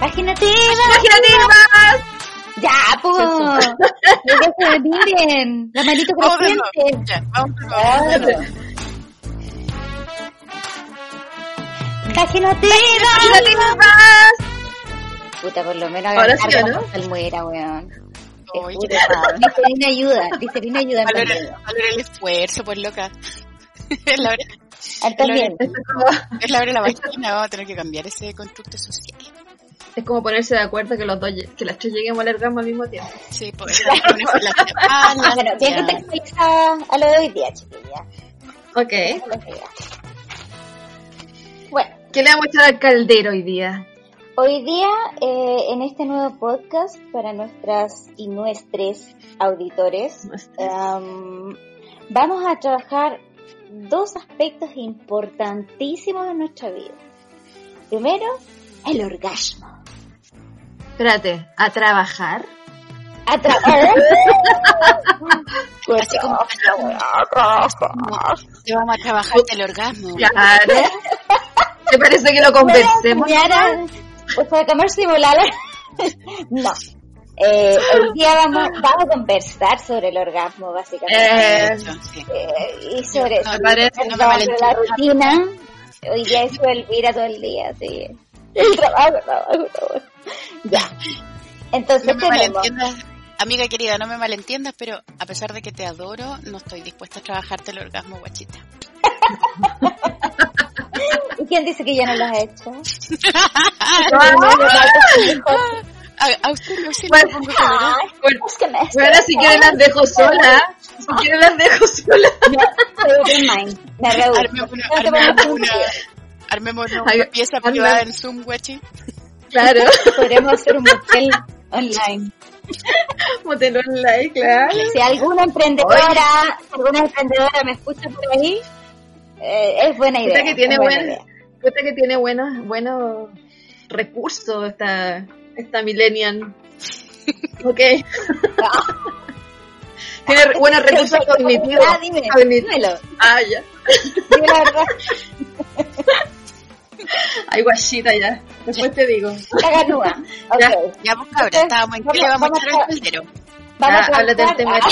Imaginativa. ¡Imaginativas! Ya, pues. que se miren. La manito creciente. Claro. Imaginativa. ¡Imaginativas! Puta, por lo menos Ahora sí, ¿o como no? salmuera, weón. Glicerina ayuda, Glicerina ayuda Valora, el esfuerzo, por loca. Es la hora, Ah, También. Esto es como, es la hora de la vagina, vamos a tener que cambiar ese constructo social. Es como ponerse de acuerdo que los dos, que las tres lleguemos al orgasmo al mismo tiempo. Sí, pues ponerse la espalda, Bueno, contextualizada a lo de hoy día, chiquilla. Ok. Que. Bueno, ¿Qué le vamos a echar al caldero hoy día? hoy día eh, en este nuevo podcast para nuestras y nuestros auditores vamos a trabajar dos aspectos importantísimos de nuestra vida. Primero, el orgasmo. Espérate, ¿a trabajar? A tra- Así como te vamos a trabajar el orgasmo. Claro. ¿Te parece que lo conversemos? O sea, comer simulada. no. Eh, hoy día vamos, vamos a conversar sobre el orgasmo, básicamente. Eh. Eh, y sobre, No, me parece, sobre no me la rutina. Hoy día es Elvira todo el día, sí. El trabajo, trabajo, trabajo. Ya. Entonces No me tenemos. malentiendas, amiga querida, no me malentiendas, pero a pesar de que te adoro, no estoy dispuesta a trabajarte el orgasmo, guachita. ¿Y quién dice que ya no lo has hecho? A, a usted no se Bueno, pongo Bueno, si quieren las dejo sola. Si quieren las dejo sola. Me. Armemos una, armemos una, pieza privada en Zoom, guachi. Claro. Podremos hacer un motel online. Motel online, claro. Si alguna emprendedora, si alguna emprendedora me escucha por ahí, eh, es buena idea. Que tiene buena buen, idea. esta que tiene buenos, buenos recursos esta, esta millennial. Ok. tiene re- buenos recursos cognitivos. Ah, dime, dímelo. Ah, ya. Dime la verdad. Ay, guachita, ya. Después te digo. La ganúa. Ok. Ya. Ya, pues estábamos en que le vamos a echar al caldero. Vamos a del tema.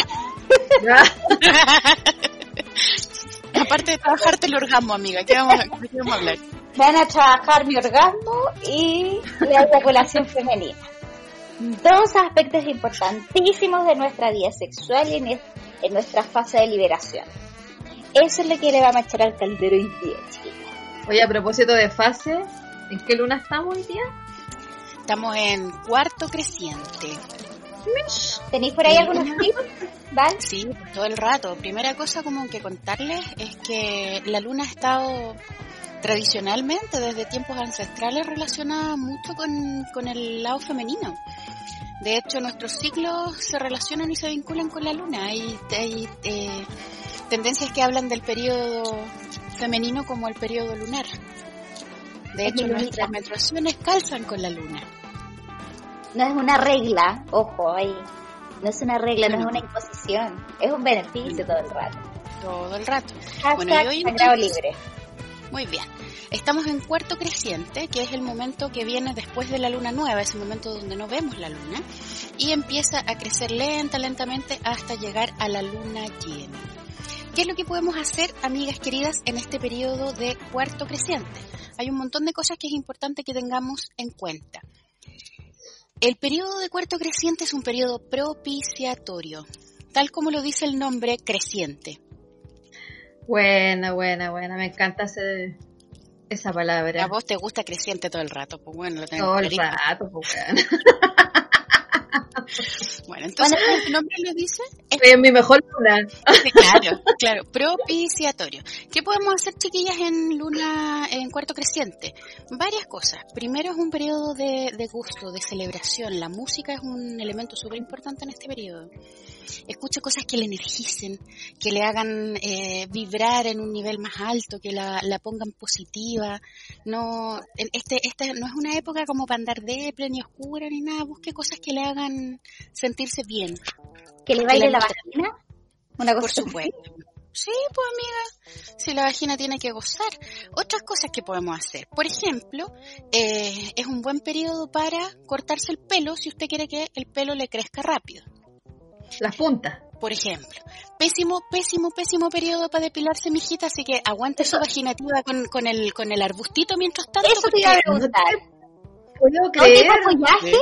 Aparte de trabajarte el orgasmo, amiga, ¿qué vamos qué vamos a hablar? Van a trabajar mi orgasmo y la eyaculación femenina. Dos aspectos importantísimos de nuestra vida sexual y en, en nuestra fase de liberación. Eso es lo que le vamos a echar al caldero hoy día, chicas. Oye, a propósito de fase, ¿en qué luna estamos hoy día? Estamos en cuarto creciente. ¿Tenéis por ahí algunos tips? ¿Vale? Sí, todo el rato. Primera cosa como que contarles es que la luna ha estado tradicionalmente desde tiempos ancestrales relacionada mucho con, con el lado femenino. De hecho, nuestros ciclos se relacionan y se vinculan con la luna. Hay, hay eh, tendencias que hablan del periodo femenino como el periodo lunar. De Es hecho, nuestras menstruaciones calzan con la luna. No es una regla, ojo ahí. No es una regla, no es una imposición. Es un beneficio todo el rato. Todo el rato. Hashtag Bueno, y hoy entonces- libre. Muy bien. Estamos en cuarto creciente, que es el momento que viene después de la luna nueva, ese momento donde no vemos la luna, y empieza a crecer lenta, lentamente hasta llegar a la luna llena. ¿Qué es lo que podemos hacer, amigas queridas, en este periodo de cuarto creciente? Hay un montón de cosas que es importante que tengamos en cuenta. El periodo de cuarto creciente es un periodo propiciatorio, tal como lo dice el nombre creciente. Buena, buena, buena. Me encanta ese, esa palabra. A vos te gusta creciente todo el rato, pues bueno, lo tengo Todo el rato, pues, weón. Bueno, entonces, el nombre lo dice, es Estoy en mi mejor luna. Sí, claro, claro, propiciatorio. ¿Qué podemos hacer, chiquillas, en luna, en cuarto creciente? Varias cosas. Primero es un periodo de, de gusto, de celebración. La música es un elemento súper importante en este periodo. Escuche cosas que le energicen, que le hagan eh, vibrar en un nivel más alto, que la, la pongan positiva. No, este, esta no es una época como para andar depre, ni oscura, ni nada. Busque cosas que le hagan sentirse bien. ¿Que le baile la vagina? Una cosa Por supuesto. Sí, pues amiga, si la vagina tiene que gozar. Otras cosas que podemos hacer. Por ejemplo, eh, es un buen periodo para cortarse el pelo si usted quiere que el pelo le crezca rápido. Las puntas. Por ejemplo. Pésimo, pésimo, pésimo periodo para depilarse, mijita, así que aguante su vaginativa con, con, el, con el arbustito mientras tanto. Eso te iba a preguntar. ¿Puedo creer? ¿No follaje?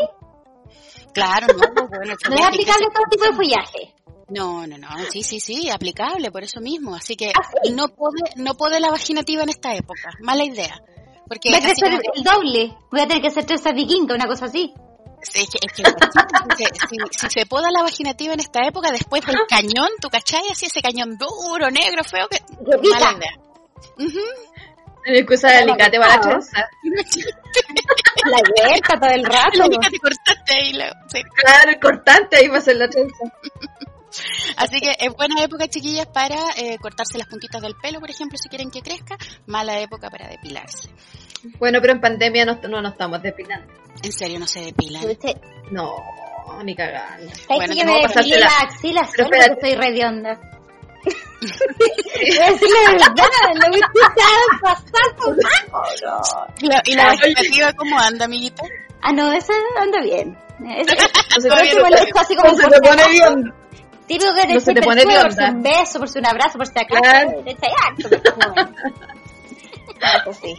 Claro, no, bueno. ¿No es aplicable todo tipo de follaje? No, no, no, sí, sí, sí, aplicable, por eso mismo. Así que ¿Ah, sí? no puede, no puede la vaginativa en esta época. Mala idea. Porque Voy a crecer el doble. Voy a tener que hacer tres vikinga, una cosa así. Es que, si, se- si- si se poda la vaginativa en esta época, después del cañón, ¿tú cachai? Así ese cañón duro, negro, feo, que... Mala idea. Ujú. Excusa de alicate para la trenza. La huerta todo el rato. Ahí, la- sí. Claro, el cortante ahí va a ser la trenza. Así que es buena época, chiquillas, para eh, cortarse las puntitas del pelo, por ejemplo, si quieren que crezca. Mala época para depilarse. Bueno, pero en pandemia no, no nos estamos depilando. En serio, no se depilan. No, ni cagando. ¿sabes Bueno, que no, me depilé la- la axila solo porque estoy redionda? Voy a decir la verdad, lo que ustedes pasar por no. ¿Y la, y la Ay. vaginativa cómo anda, amiguita? Ah, no, esa anda bien. Es, es, No no dejo así como no se te pone bien. Típico que No te se te pone por un beso, por si un abrazo, por si acaso. sí.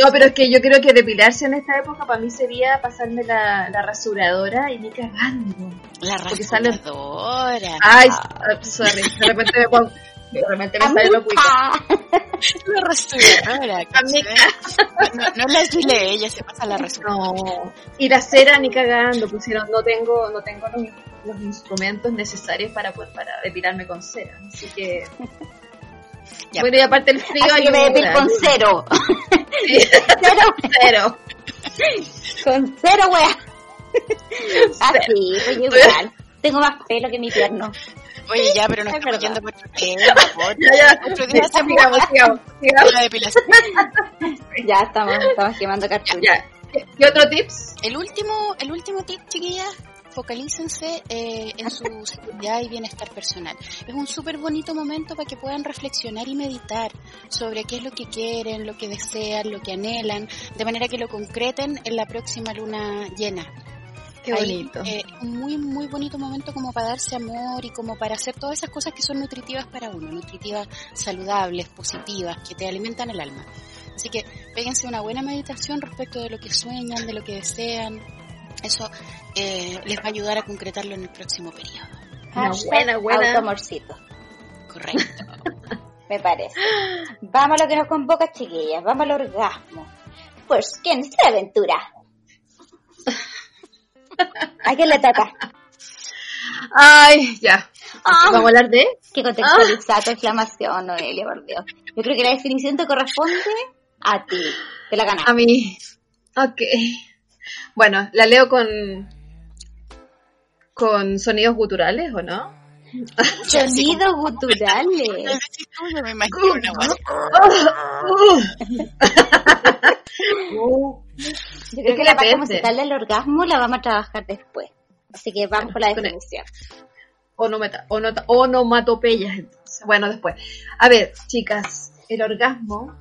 No, pero es que yo creo que depilarse en esta época para mí sería pasarme la, la rasuradora y ni cagando. La sale- rasuradora. Ay, sorry, de repente me pongo, de repente me sale lo cuico. La rasuradora. No, no la chile, ella se pasa la rasuradora. No, y la cera ni cagando, pusieron, no tengo, no tengo los, los instrumentos necesarios para poder, para depilarme con cera, así que Ya. bueno y aparte el frío Así que me ayuda, depil con cero. Sí, Cero, cero. con cero, wea. Así, pues yo igual. Tengo más pelo que mi pierno. Oye, ya, pero no Es estamos verdad. yendo por favor. Ya, ya, Otro día hacemos sigamos, sigamos, sigamos. la depilación. Ya estamos, estamos quemando cartuchos. Ya. ¿Y otro tips? El último, el último tip, chiquillas, focalícense eh, en su seguridad y bienestar personal. Es un súper bonito momento para que puedan reflexionar y meditar sobre qué es lo que quieren, lo que desean, lo que anhelan, de manera que lo concreten en la próxima luna llena. Qué Ahí, bonito. eh, un muy, muy bonito momento como para darse amor y como para hacer todas esas cosas que son nutritivas para uno, nutritivas, saludables, positivas, que te alimentan el alma. Así que péguense una buena meditación respecto de lo que sueñan, de lo que desean. Eso eh, les va a ayudar a concretarlo en el próximo periodo. Una Hashtag buena, buena. Automorcito, Correcto. me parece. Vamos a lo que nos convoca, chiquillas. Vamos al orgasmo. Pues, ¿quién se aventura? ¿A quién le toca? Ay, ya. Ah. Vamos a hablar de Que contextualizar tu exclamación, Noelia, por Dios. Yo creo que la definición te corresponde a ti. Te la ganaste. a mí. Ok. Bueno, la leo con con sonidos guturales, ¿o no? Sonidos guturales. Yo me imagino una guay. Yo creo que que la parte depende. musical del orgasmo la vamos a trabajar después. Así que vamos por la el- definición. Onomata- onota- onomatopeyas. entonces. Bueno, después. A ver, chicas, el orgasmo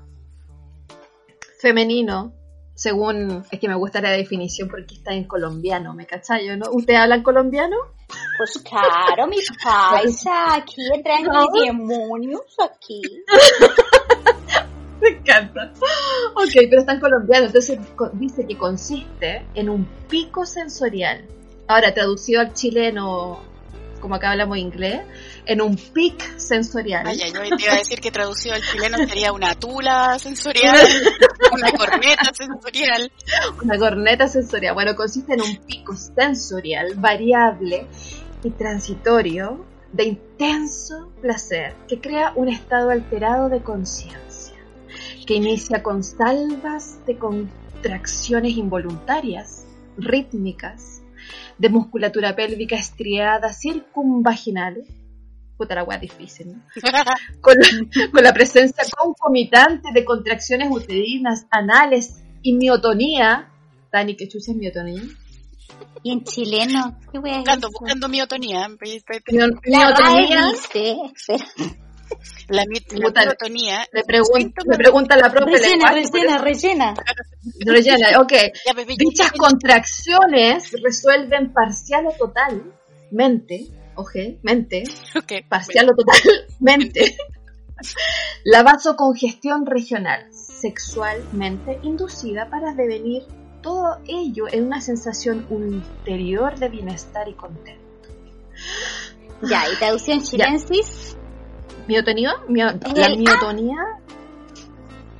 femenino, según, es que me gusta la definición porque está en colombiano, ¿me cachai? ¿no? ¿Ustedes hablan colombiano? Pues claro, mi paisa, aquí entran No. mis demonios, aquí. Me encanta. Ok, pero está en colombiano, entonces dice que consiste en un pico sensorial. Ahora, traducido al chileno, como acá hablamos inglés, en un pic sensorial. Ay, yo te iba a decir que traducido al chileno sería una tula sensorial, una corneta sensorial. Una corneta sensorial. Bueno, consiste en un pico sensorial variable y transitorio de intenso placer que crea un estado alterado de conciencia que inicia con salvas de contracciones involuntarias, rítmicas, de musculatura pélvica estriada circunvaginal. Puta la wea difícil, ¿no? con la, con la presencia concomitante de contracciones uterinas, anales y miotonía. Dani, ¿qué chucha es miotonía? Y en chileno, ¿qué voy a decir? Buscando, buscando miotonía. Mio- La espera, La, miotonía. Le, pregunta la propia Rellena, rellena, rellena. Rellena, ok. Dichas contracciones resuelven parcial o totalmente, ok, mente, parcial o totalmente, la vasocongestión regional sexualmente inducida para devenir todo ello en una sensación ulterior de bienestar y contento. Ya, y traducción chilensis. ¿Miotonía? ¿La miotonía?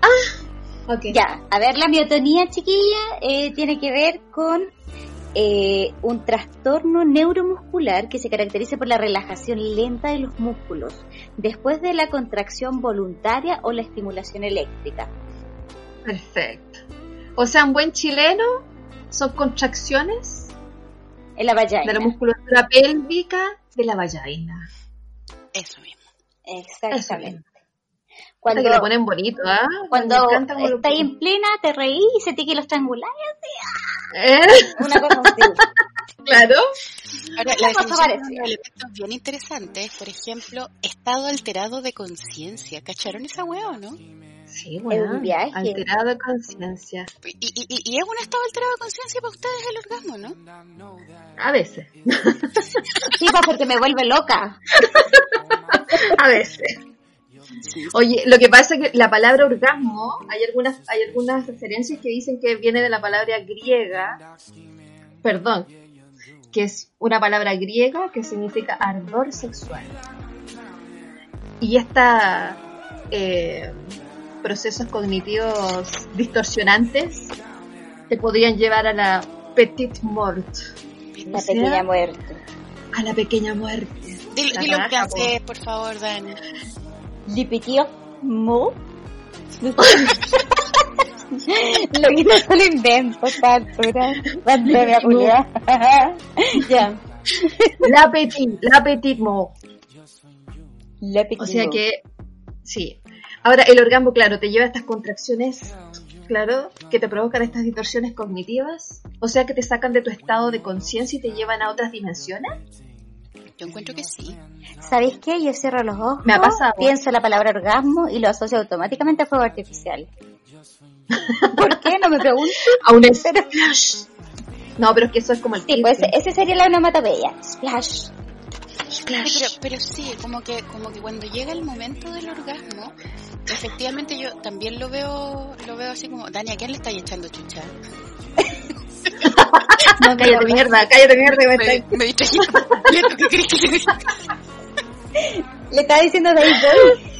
Ah, ok. Ya, a ver, la miotonía, chiquilla, eh, tiene que ver con eh, un trastorno neuromuscular que se caracteriza por la relajación lenta de los músculos después de la contracción voluntaria o la estimulación eléctrica. Perfecto. O sea, un buen chileno son contracciones en la vagina. De la musculatura pélvica de la vagina. Eso mismo. Exactamente. Cuando que lo ponen bonito, ¿ah? Cuando está ahí en plena, te reí y se te que los triangulares así. ¿Eh? Una cosa así. claro. Ahora, la definición de elementos bien interesantes, por ejemplo, estado alterado de conciencia. ¿Cacharon esa hueá o no? Sí, bueno, un viaje. alterado de conciencia. ¿Y, y, y, es un estado alterado de conciencia para ustedes el orgasmo, no? A veces. sí, pues porque me vuelve loca. A veces. Oye, lo que pasa es que la palabra orgasmo, hay algunas, hay algunas referencias que dicen que viene de la palabra griega, perdón, que es una palabra griega que significa ardor sexual. Y esta eh, procesos cognitivos distorsionantes te podrían llevar a la petite mort. La pequeña muerte. A la pequeña muerte. Dilo, dilo en francés, por favor, Dani. Le petit mort. Lo que no lo invento, altura. ya. La petite, la petite mort. La petite o sea que, sí, Ahora, el orgasmo, claro, te lleva a estas contracciones, claro, que te provocan estas distorsiones cognitivas. O sea, que te sacan de tu estado de conciencia y te llevan a otras dimensiones. Yo encuentro que sí. ¿Sabéis qué? Yo cierro los ojos, Me ha pasado. pienso la palabra orgasmo y lo asocio automáticamente a fuego artificial. ¿Por qué? No me pregunto. A un splash. No, pero es que eso es como el Sí, pues ese sería la onomatopeya. Splash pero, pero sí, como que, como que cuando llega el momento del orgasmo, efectivamente yo también lo veo, lo veo así como, Dani, ¿a quién le estáis echando chucha? no, cállate mierda, cállate mierda que me, me, me distraí. ¿Qué crees que le Le estaba diciendo David Bowie.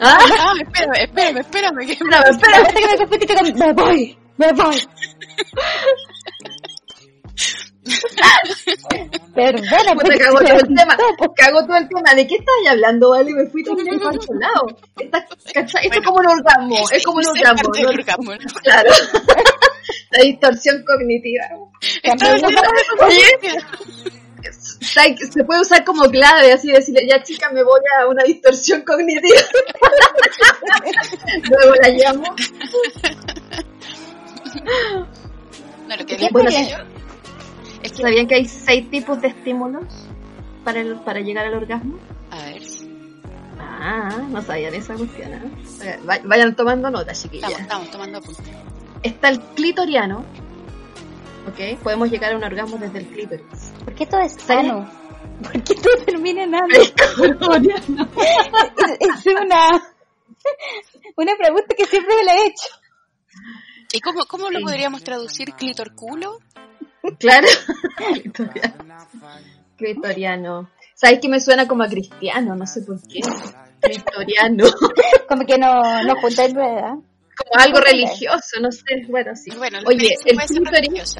¿Ah? ah, espérame, espérame, espérame. Que... Espérame, espérame. Me voy, me voy. Perdona, pues cago todo el tema. Cago todo el tema. ¿De qué estás hablando, vale? Me fui todo el lado. Esto es como un orgasmo. Es como un orgasmo. Claro. La distorsión cognitiva. Se puede usar como clave, así decirle, ya chica, me voy a una distorsión cognitiva. Luego la llamo. No, lo que bueno, yo es que ¿Sabían que hay seis tipos de estímulos para, el, para llegar al orgasmo? A ver. Ah, no sabían esa cuestión. ¿eh? Vayan tomando nota, chiquillas. Estamos, estamos tomando apuntes. Está el clitoriano. ¿Ok? Podemos llegar a un orgasmo desde el clítoris. ¿Por qué todo es sano? ¿Por qué todo termina en algo? es, es una, una pregunta que siempre me la he hecho. ¿Y cómo, cómo lo podríamos traducir? ¿Clitorculo? Claro. Critoriano. ¿Sabes que me suena como a cristiano? No sé por qué. Critoriano. como que no, no junta en rueda. Como algo religioso, no sé. Bueno, sí. Bueno, Oye, el clítoris.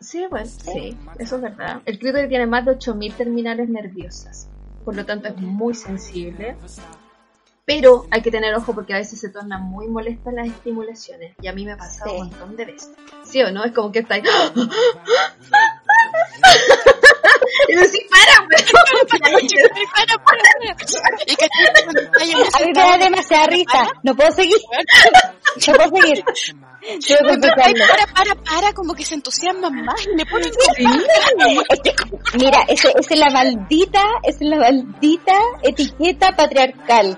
Sí, bueno, sí, eso es verdad. El clítoris tiene más de 8000 terminales nerviosas. Por lo tanto, es muy sensible pero hay que tener ojo porque a veces se tornan muy molestas las estimulaciones. Y a mí me ha pasado un montón de veces. ¿Sí o no? Es como que está ahí. y me decís, para, para, para, A mí me da demasiada risa. No puedo seguir. Yo puedo seguir. Para, para, para, como que se entusiasman más y me ponen Mira, esa es la maldita, es la maldita etiqueta patriarcal.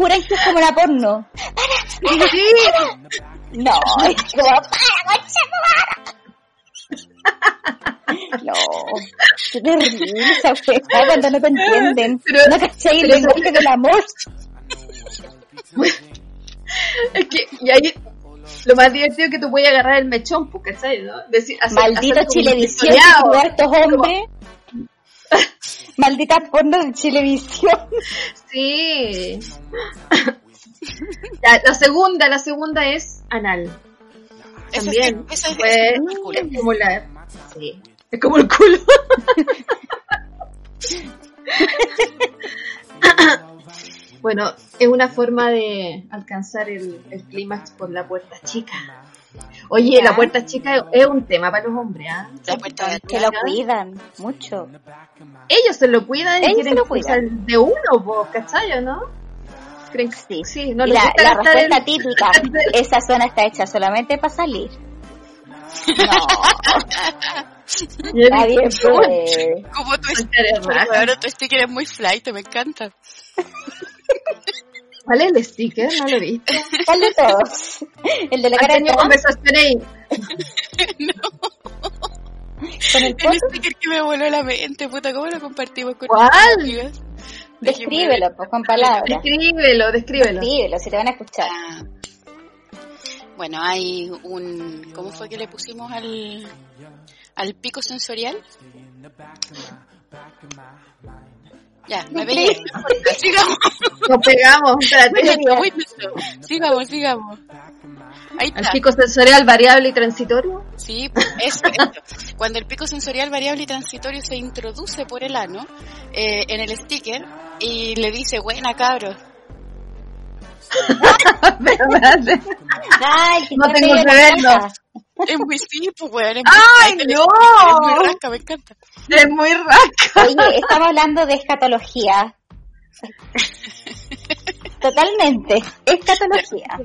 Juran que es como la porno. ¡Para! ¡Para! para. No, es como ¡para, No, qué terrible esa fue cuando no te entienden. Pero, no cachai el lenguaje del amor. es que, y ahí lo más divertido es que tú puedes agarrar el mechón, porque ¿sabes? ¿no? Decir, hacer, Maldito Chilevisión, estos hombres. Maldita porno de Chilevisión. Sí. la segunda, la segunda es anal. También eso es, puede estimular. Sí. Es como el culo. bueno, es una forma de alcanzar el, el clímax por la puerta chica. Oye, la puerta chica es un tema para los hombres, ¿ah? La puerta que lo cuidan mucho. Ellos se lo cuidan y quieren cuidan. de uno, vos, ¿cachai, no? ¿Creen que sí? Sí, no la, la respuesta típica, esa zona está hecha solamente para salir. No. Está bien. Como tu sticker, ahora tu sticker es muy flight, me encanta. ¿Cuál es el sticker? No lo vi. ¿Cuál de todos? El de la cara de conversación ahí. no. ¿Con el, el sticker que me voló la mente, puta, ¿cómo lo compartimos con ¿Cuál? Descríbelo, pues, con palabras. Descríbelo, descríbelo. Descríbelo, si te van a escuchar. Ah. Bueno, hay un... ¿Cómo fue que le pusimos al, al pico sensorial? Ya, me veía. sigamos. Nos pegamos. sigamos, sigamos. Ahí está. ¿El pico sensorial variable y transitorio? Sí, pues eso, Cuando el pico sensorial variable y transitorio se introduce por el ano eh, en el sticker y le dice, buena cabros, Ay, no tengo que verlo. Es muy sí, pues, weón. ¡Ay, no! Es muy rasca, me encanta. Es muy rasca. Oye, estamos hablando de escatología. Totalmente. Escatología.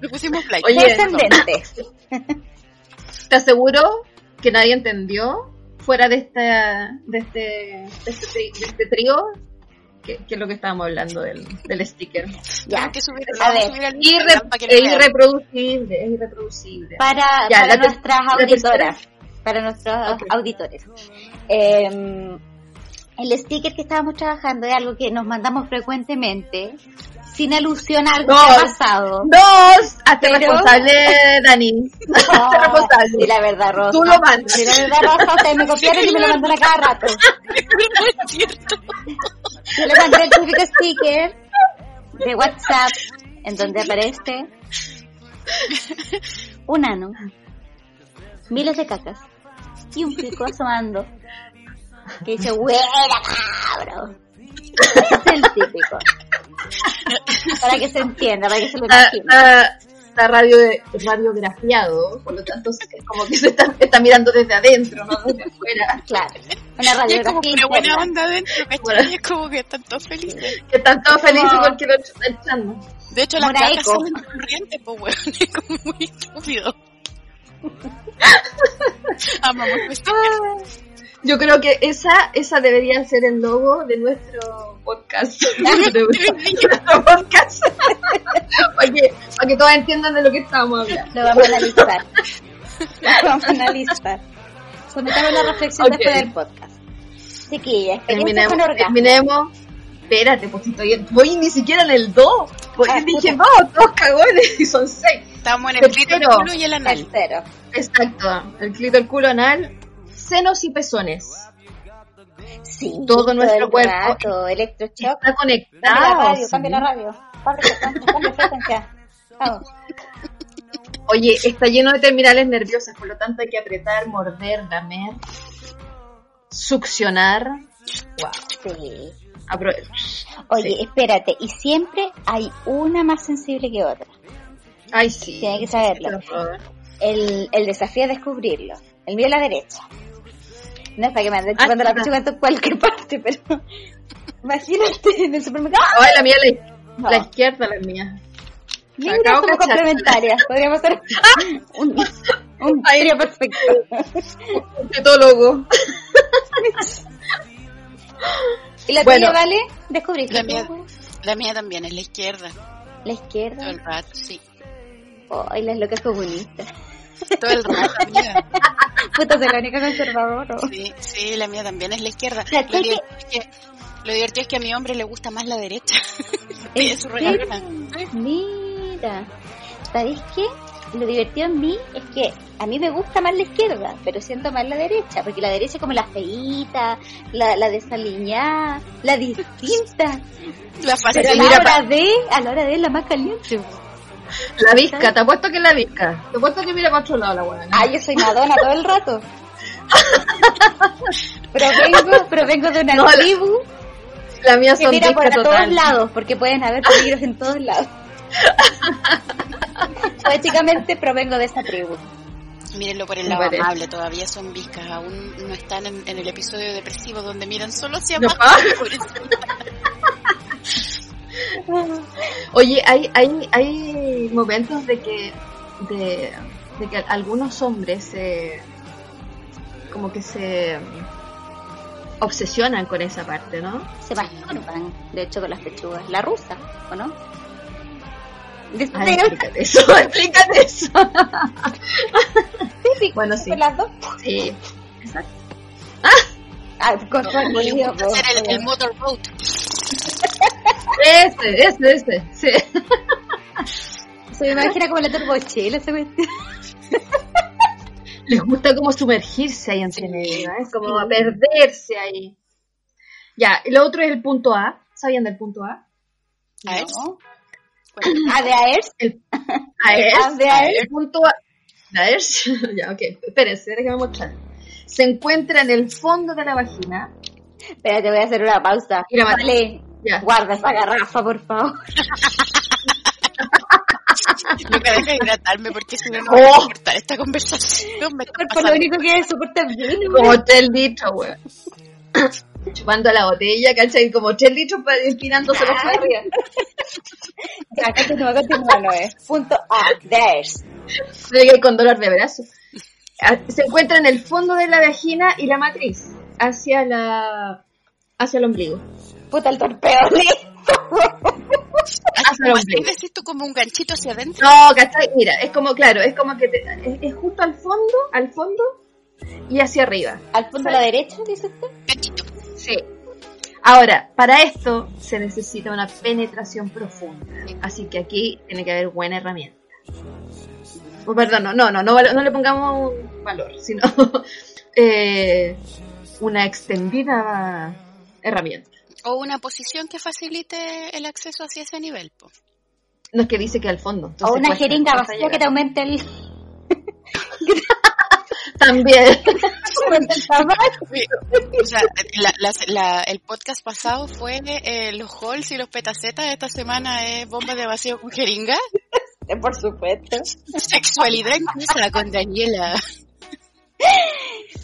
Me pusimos like. Oye, Descendente. Te aseguro que nadie entendió fuera de esta de este de este, de este trío que, es lo que estábamos hablando del, del sticker. Ya, que subir, a ver, irre, es irreproducible, es irreproducible. Para, para nuestras auditoras, para nuestros auditores. Eh, el sticker que estábamos trabajando es algo que nos mandamos frecuentemente, sin alusión a algo que ha pasado. Dos, hazte responsable, Dani. No, hazte responsable. Sí, la verdad, Rosa. Tú lo mandas. Sí, la verdad, Rosa, ustedes me copiaron y me lo mandan a cada rato. no es cierto. Yo le mandé el típico sticker de WhatsApp en donde aparece un ano, miles de cacas y un pico asomando que dice, ¡Huela, cabrón! es el típico. Para que se entienda, para que se lo imagine. Está, radio radiografiado, por lo tanto es como que se está, está mirando desde adentro, no desde afuera. Claro, una radiografía. es como una buena onda adentro, ¿cachai? Es como que están todos felices. Que están todos felices porque lo están echando. De hecho, las cacas son corrientes, pues, weón, es como muy estúpido. Amamos esto. Yo creo que esa, esa debería ser el logo de nuestro podcast. de nuestro podcast. para, que, para que todos entiendan de lo que estamos hablando. Lo vamos a analizar. Lo vamos a analizar. Sometamos la reflexión después del podcast. Chiquilla, terminemos, terminemos. Espérate, pues estoy, voy ni siquiera en el 2. Porque ah, dije, no, dos cagones y son 6. Estamos en el clítoris, el culo y el anal. Tercero. Exacto. El clítoris, el culo, anal senos y pezones. Sí, todo nuestro cuerpo rato, electroshock. está conectado. Cambia la radio, cambia frecuencia. Oye, está lleno de terminales nerviosas, por lo tanto hay que apretar, morder, lamer, succionar. Wow. Sí. Oye, espérate, y siempre hay una más sensible que otra. Ay, sí. Tiene que saberlo. El, el desafío es descubrirlo. El mío es la derecha. No es para que me anden chupando la pechuga en cualquier parte, pero imagínate en el supermercado. Ay, la mía, la, la izquierda, la mía. Mira, somos complementarias. Podríamos ser un, un trío perfecto. Un tetólogo. ¿Y la Bueno. tuya, Vale? ¿Descubriste? La mía, la mía también es la izquierda. La izquierda. Todo el rato, sí. Ay, las locas comunistas. Todo el rato, amiga. Puta, soy la única conservadora. Sí, sí, la mía también es la izquierda. Lo ¿qué- divertido, es que, lo divertido es que a mi hombre le gusta más la derecha. ¿En es su regalona. Mira, ¿sabéis qué? Lo divertido en mí es que a mí me gusta más la izquierda, pero siento más la derecha, porque la derecha es como la feíta, la, la desaliñada, la distinta. La. Pero a la hora de, a la hora de la más caliente. La visca, te apuesto que es la visca. Te apuesto que mira para otro lado la buena. Ah, yo soy Madonna todo el rato. Pero vengo, pero vengo de una No, tribu La mía que son mira visca todos lados, porque pueden haber peligros en todos lados. Poéticamente provengo de esa tribu. Mírenlo por el lado parece. amable, todavía son viscas, aún no están en, en el episodio depresivo donde miran solo hacia No, abajo. Por eso. Oye, hay, hay, hay momentos de que, de, de que algunos hombres se, como que se obsesionan con esa parte, ¿no? Se masturban, de hecho, con las pechugas. La rusa, ¿o no? Ay, pero explícate eso, explícate eso. típico, Bueno, sí. con las dos. Sí. Ah, con No, le Bolivia, gusta pues, hacer el, el motorboat. Ese, ese, ese, sí. Se me imagina como la turbochela esa cuestión. Les gusta como sumergirse ahí entre Sí. medio, ¿eh? como a perderse ahí. Ya, y lo otro es el punto A. ¿Sabían del punto A? A ver. No. Ah, de Aers. AERS. Ah, de AERS. El punto A. AERS. ya, ok. Espérense, déjame mostrar. Se encuentra en el fondo de la vagina. Espérate, voy a hacer una pausa. Mira, Mati. Vale, Ya. guarda esa garrafa, por favor. Nunca deja de hidratarme porque si no, no Oh. voy a soportar esta conversación. Me está Por lo único que es vino. Como 3 litros, weón. Chupando la botella, ¿cachai? Como 3 litros para empinándose los para arriba. Ya, continúa, continúa, Noé. Punto A, Aers. Llegué con dolor de brazo. Ah, Se encuentra en el fondo de la vagina y la matriz, hacia la hacia el ombligo. Puta, el torpeo, listo. Decís tú como un ganchito hacia adentro. No, ¿cachai? Mira, es como, claro, es como que te- es, es justo al fondo, al fondo y hacia arriba. Al punto a la derecha, dice usted. Ganchito. Sí. Ahora, para esto se necesita una penetración profunda. Así que aquí tiene que haber buena herramienta. Oh, perdón, no, no, no, no, no le pongamos un valor, sino eh, una extendida herramienta. O una posición que facilite el acceso hacia ese nivel. po. No es que dice que al fondo. O una cuesta- jeringa vacía que te aumente el, También. el tamaño. O sea, la- la- la- el podcast pasado fue eh, los halls y los petacetas. Esta semana es bomba de vacío con jeringa. Por supuesto. Sexualidad inclusa con Daniela.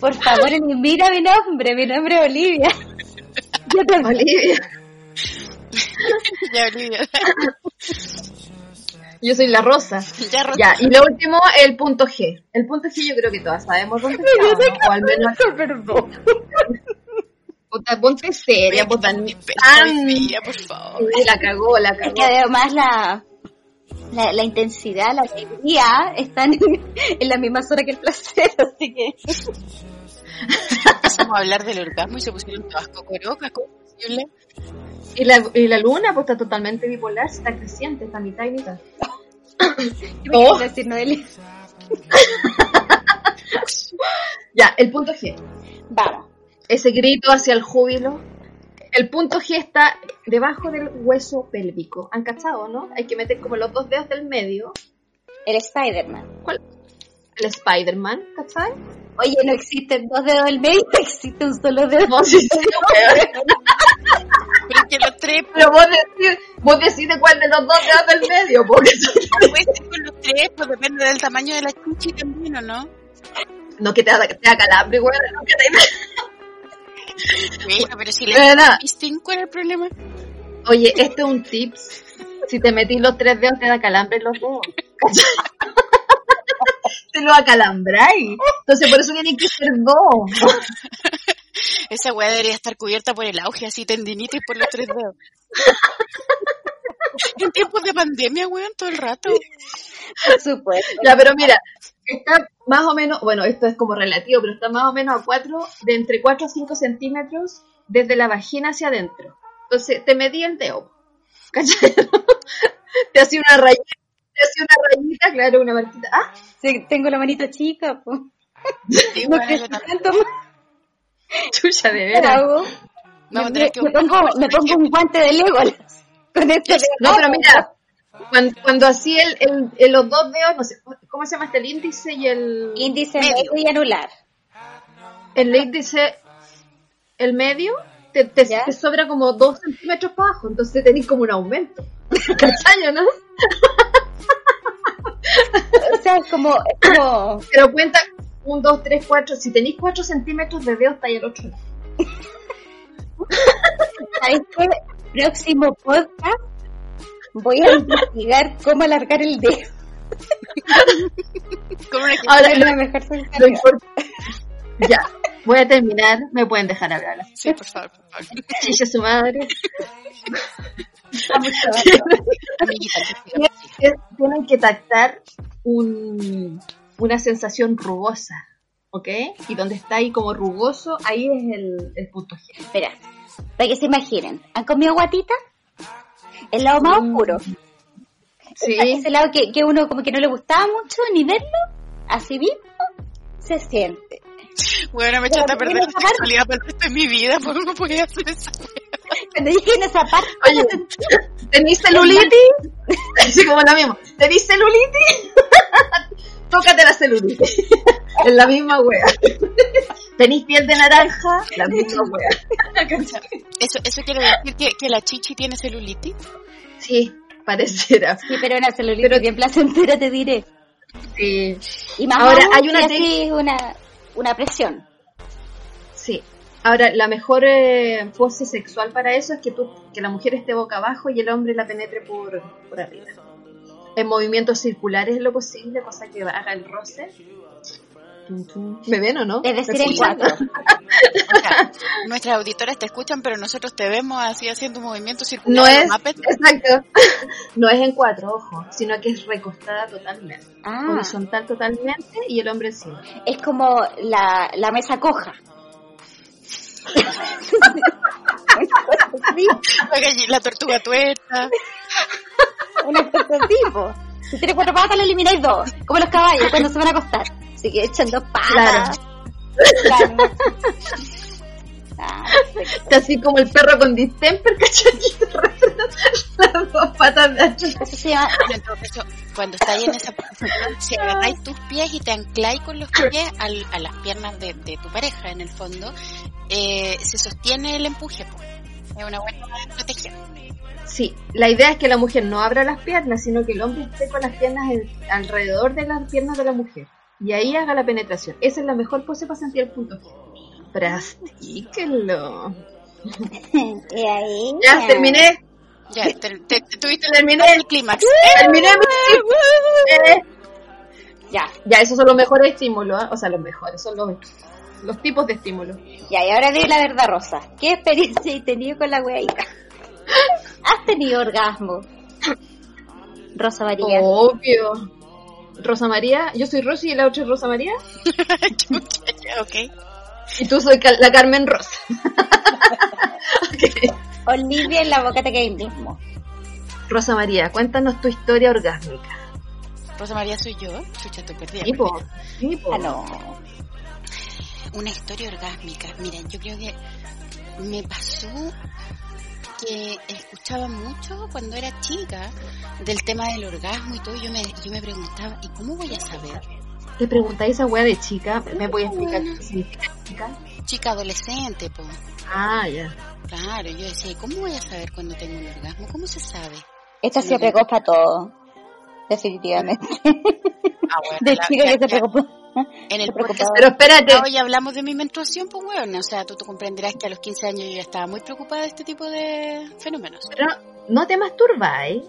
Por favor, mira mi nombre. Mi nombre es Olivia. Yo te Olivia. ya, Olivia. Yo soy la rosa. Ya, Rosa. Ya, y lo último, el punto G. El punto G yo creo que todas sabemos dónde está, ¿no? O al menos, perdón. puta, ponte seria, puta, por favor. Sí, la cagó, la Es cagó. que además la, la, la intensidad, la alegría están en, en la misma zona que el placer, así que Empezamos a hablar del orgasmo y se pusieron todas cocorocas. ¿Cómo es posible? Y la, y la luna, pues está totalmente bipolar, está creciente, está mitad y mitad. ¿qué me Oh. decir, Noelia? Ya, el punto G. Vamos. Ese grito hacia el júbilo. El punto G está debajo del hueso pélvico. ¿Han cachado, no? Hay que meter como los dos dedos del medio. El Spider-Man. El Spider-Man, ¿cachai? Oye, no existen dos dedos del medio, existe un solo dedo. No, sí. Pero es que los tres, Pero vos decís, vos decís de cuál de los dos dedos del medio, porque puede ser con los tres, pues depende del tamaño de la chuchi también, ¿o no? no que te haga, te haga calambre, weón, no que te pero si le ¿cuál es el problema? Oye, este es un tips Si te metís los tres dedos, te da calambre en los dedos. te lo acalambráis. Entonces, por eso tienen que ser dos. Esa weá debería estar cubierta por el auge, así tendinitis por los tres dedos. en tiempos de pandemia, weón, todo el rato. Por supuesto. Ya, pero mira, está más o menos, bueno, esto es como relativo, pero está más o menos a cuatro, de entre 4 a 5 centímetros desde la vagina hacia adentro. Entonces, te medí el dedo. ¿Cachai? te hacía una rayita, hacía una rayita, claro, una marquita. Ah, Sí, tengo la manito chica, pues. Sí, No tanto más. chucha, de ¿Qué veras. a me, que me buscar pongo, un me pongo un guante de Legolas. Con este. No, pero mira, cuando, cuando hacía el, el, el- los dos dedos, no sé, ¿cómo se llama este? El índice y el... Índice Medio. y anular. El índice, el medio, te, te, te sobra como dos centímetros para abajo, entonces tenés como un aumento. ¿Cachai, no? O sea, es como, es como Pero cuenta, un, dos, tres, cuatro, si tenéis cuatro centímetros de dedo, está ahí el otro lado. ¿sabes qué? Próximo podcast voy a investigar cómo alargar el dedo. Una Ahora, Es lo, la mejor lo Ya, voy a terminar, me pueden dejar hablar. Sí, por favor. Chicha su madre. Tienen que tactar un, una sensación rugosa, ¿ok? Y donde está ahí como rugoso, ahí es el, el punto G. Espera, para que se imaginen. ¿Han comido guatita? El lado más Mm. oscuro. Sí, Ese lado que, que uno como que no le gustaba mucho ni verlo, así mismo se siente. Bueno, me echaste a perder la Pero, ¿tienes sexualidad para el resto de mi vida, ¿por qué no podía hacer eso? Cuando llegué en esa parte, Oye, ¿tenís celulitis? Así como la misma. ¿Tenís celulitis? Tócate la celulitis. Es la misma wea. ¿Tenís piel de naranja? La misma wea. ¿Eso, eso quiere decir que, que la chichi tiene celulitis? Sí, pareciera. sí, pero una celulitis Pero- bien placentera te diré. Sí, Y más Ahora, aún, hay una así una, una presión. sí. Ahora, la mejor eh, pose sexual para eso es que tú, que la mujer esté boca abajo y el hombre la penetre por, por arriba. En movimientos circulares es lo posible, cosa que haga el roce. ¿Me ven o no? Es ¿Me decir, en escuchan? cuatro. O sea, nuestras auditoras te escuchan, pero nosotros te vemos así haciendo movimientos No circulares. es, Muppet. exacto, no es en cuatro, ojo, sino que es recostada totalmente, Ah, horizontal totalmente y el hombre encima. es como la, la mesa coja. La, tortuga tuerta. una cosa. Si tiene cuatro patas, le elimináis dos. Como los caballos cuando se van a acostar. Así que echan dos patas. Claro. Ah, perfecto. Así como el perro con distemper, ¿cachai? Las dos patas de atrás. Cuando estáis en esa posición, si agarráis tus pies y te ancláis con los pies al- a las piernas de, de tu pareja, en el fondo, eh, se sostiene el empuje. po. Es una buena estrategia. Sí, la idea es que la mujer no abra las piernas, sino que el hombre esté con las piernas en- alrededor de las piernas de la mujer. Y ahí haga la penetración. Esa es la mejor pose para sentir el punto G. Ahí. Ya, terminé. Ya, te, te- te- tuviste Terminé. el clímax. Terminé mi... Eh, Ya, Ya, esos son los mejores estímulos, ¿ah? o sea, los mejores, son los, los tipos de estímulos. ya, y ahora di la verdad, Rosa. ¿Qué experiencia has tenido con la weadita? ¿Has tenido orgasmo? Rosa María. Obvio. Rosa María, yo soy Rosy y la otra es Rosa María, ok. y tú soy la Carmen Rosa. Ok. Olivia en la boca te cae mismo. Rosa María, cuéntanos tu historia orgásmica. Rosa María soy yo. Chucha, te perdí. Tipo, tipo. Ah, no. Una historia orgásmica. Mira, yo creo que me pasó que escuchaba mucho cuando era chica del tema del orgasmo y todo. y Yo me, yo me preguntaba, ¿y cómo voy a saber? Te preguntáis esa wea de chica, ¿me voy a explicar qué significa chica? Chica adolescente, pues. Ah, ya. Claro, yo decía, ¿y ¿cómo voy a saber cuando tengo un orgasmo? ¿Cómo se sabe? Esta se preocupa para todo. Definitivamente. Ah, bueno, De la- chica que se preocupó. En el podcast. Pero espérate, hoy hablamos de mi menstruación, pues bueno, o sea, tú, tú comprenderás que a los 15 años yo ya estaba muy preocupada de este tipo de fenómenos. pero no te masturbáis.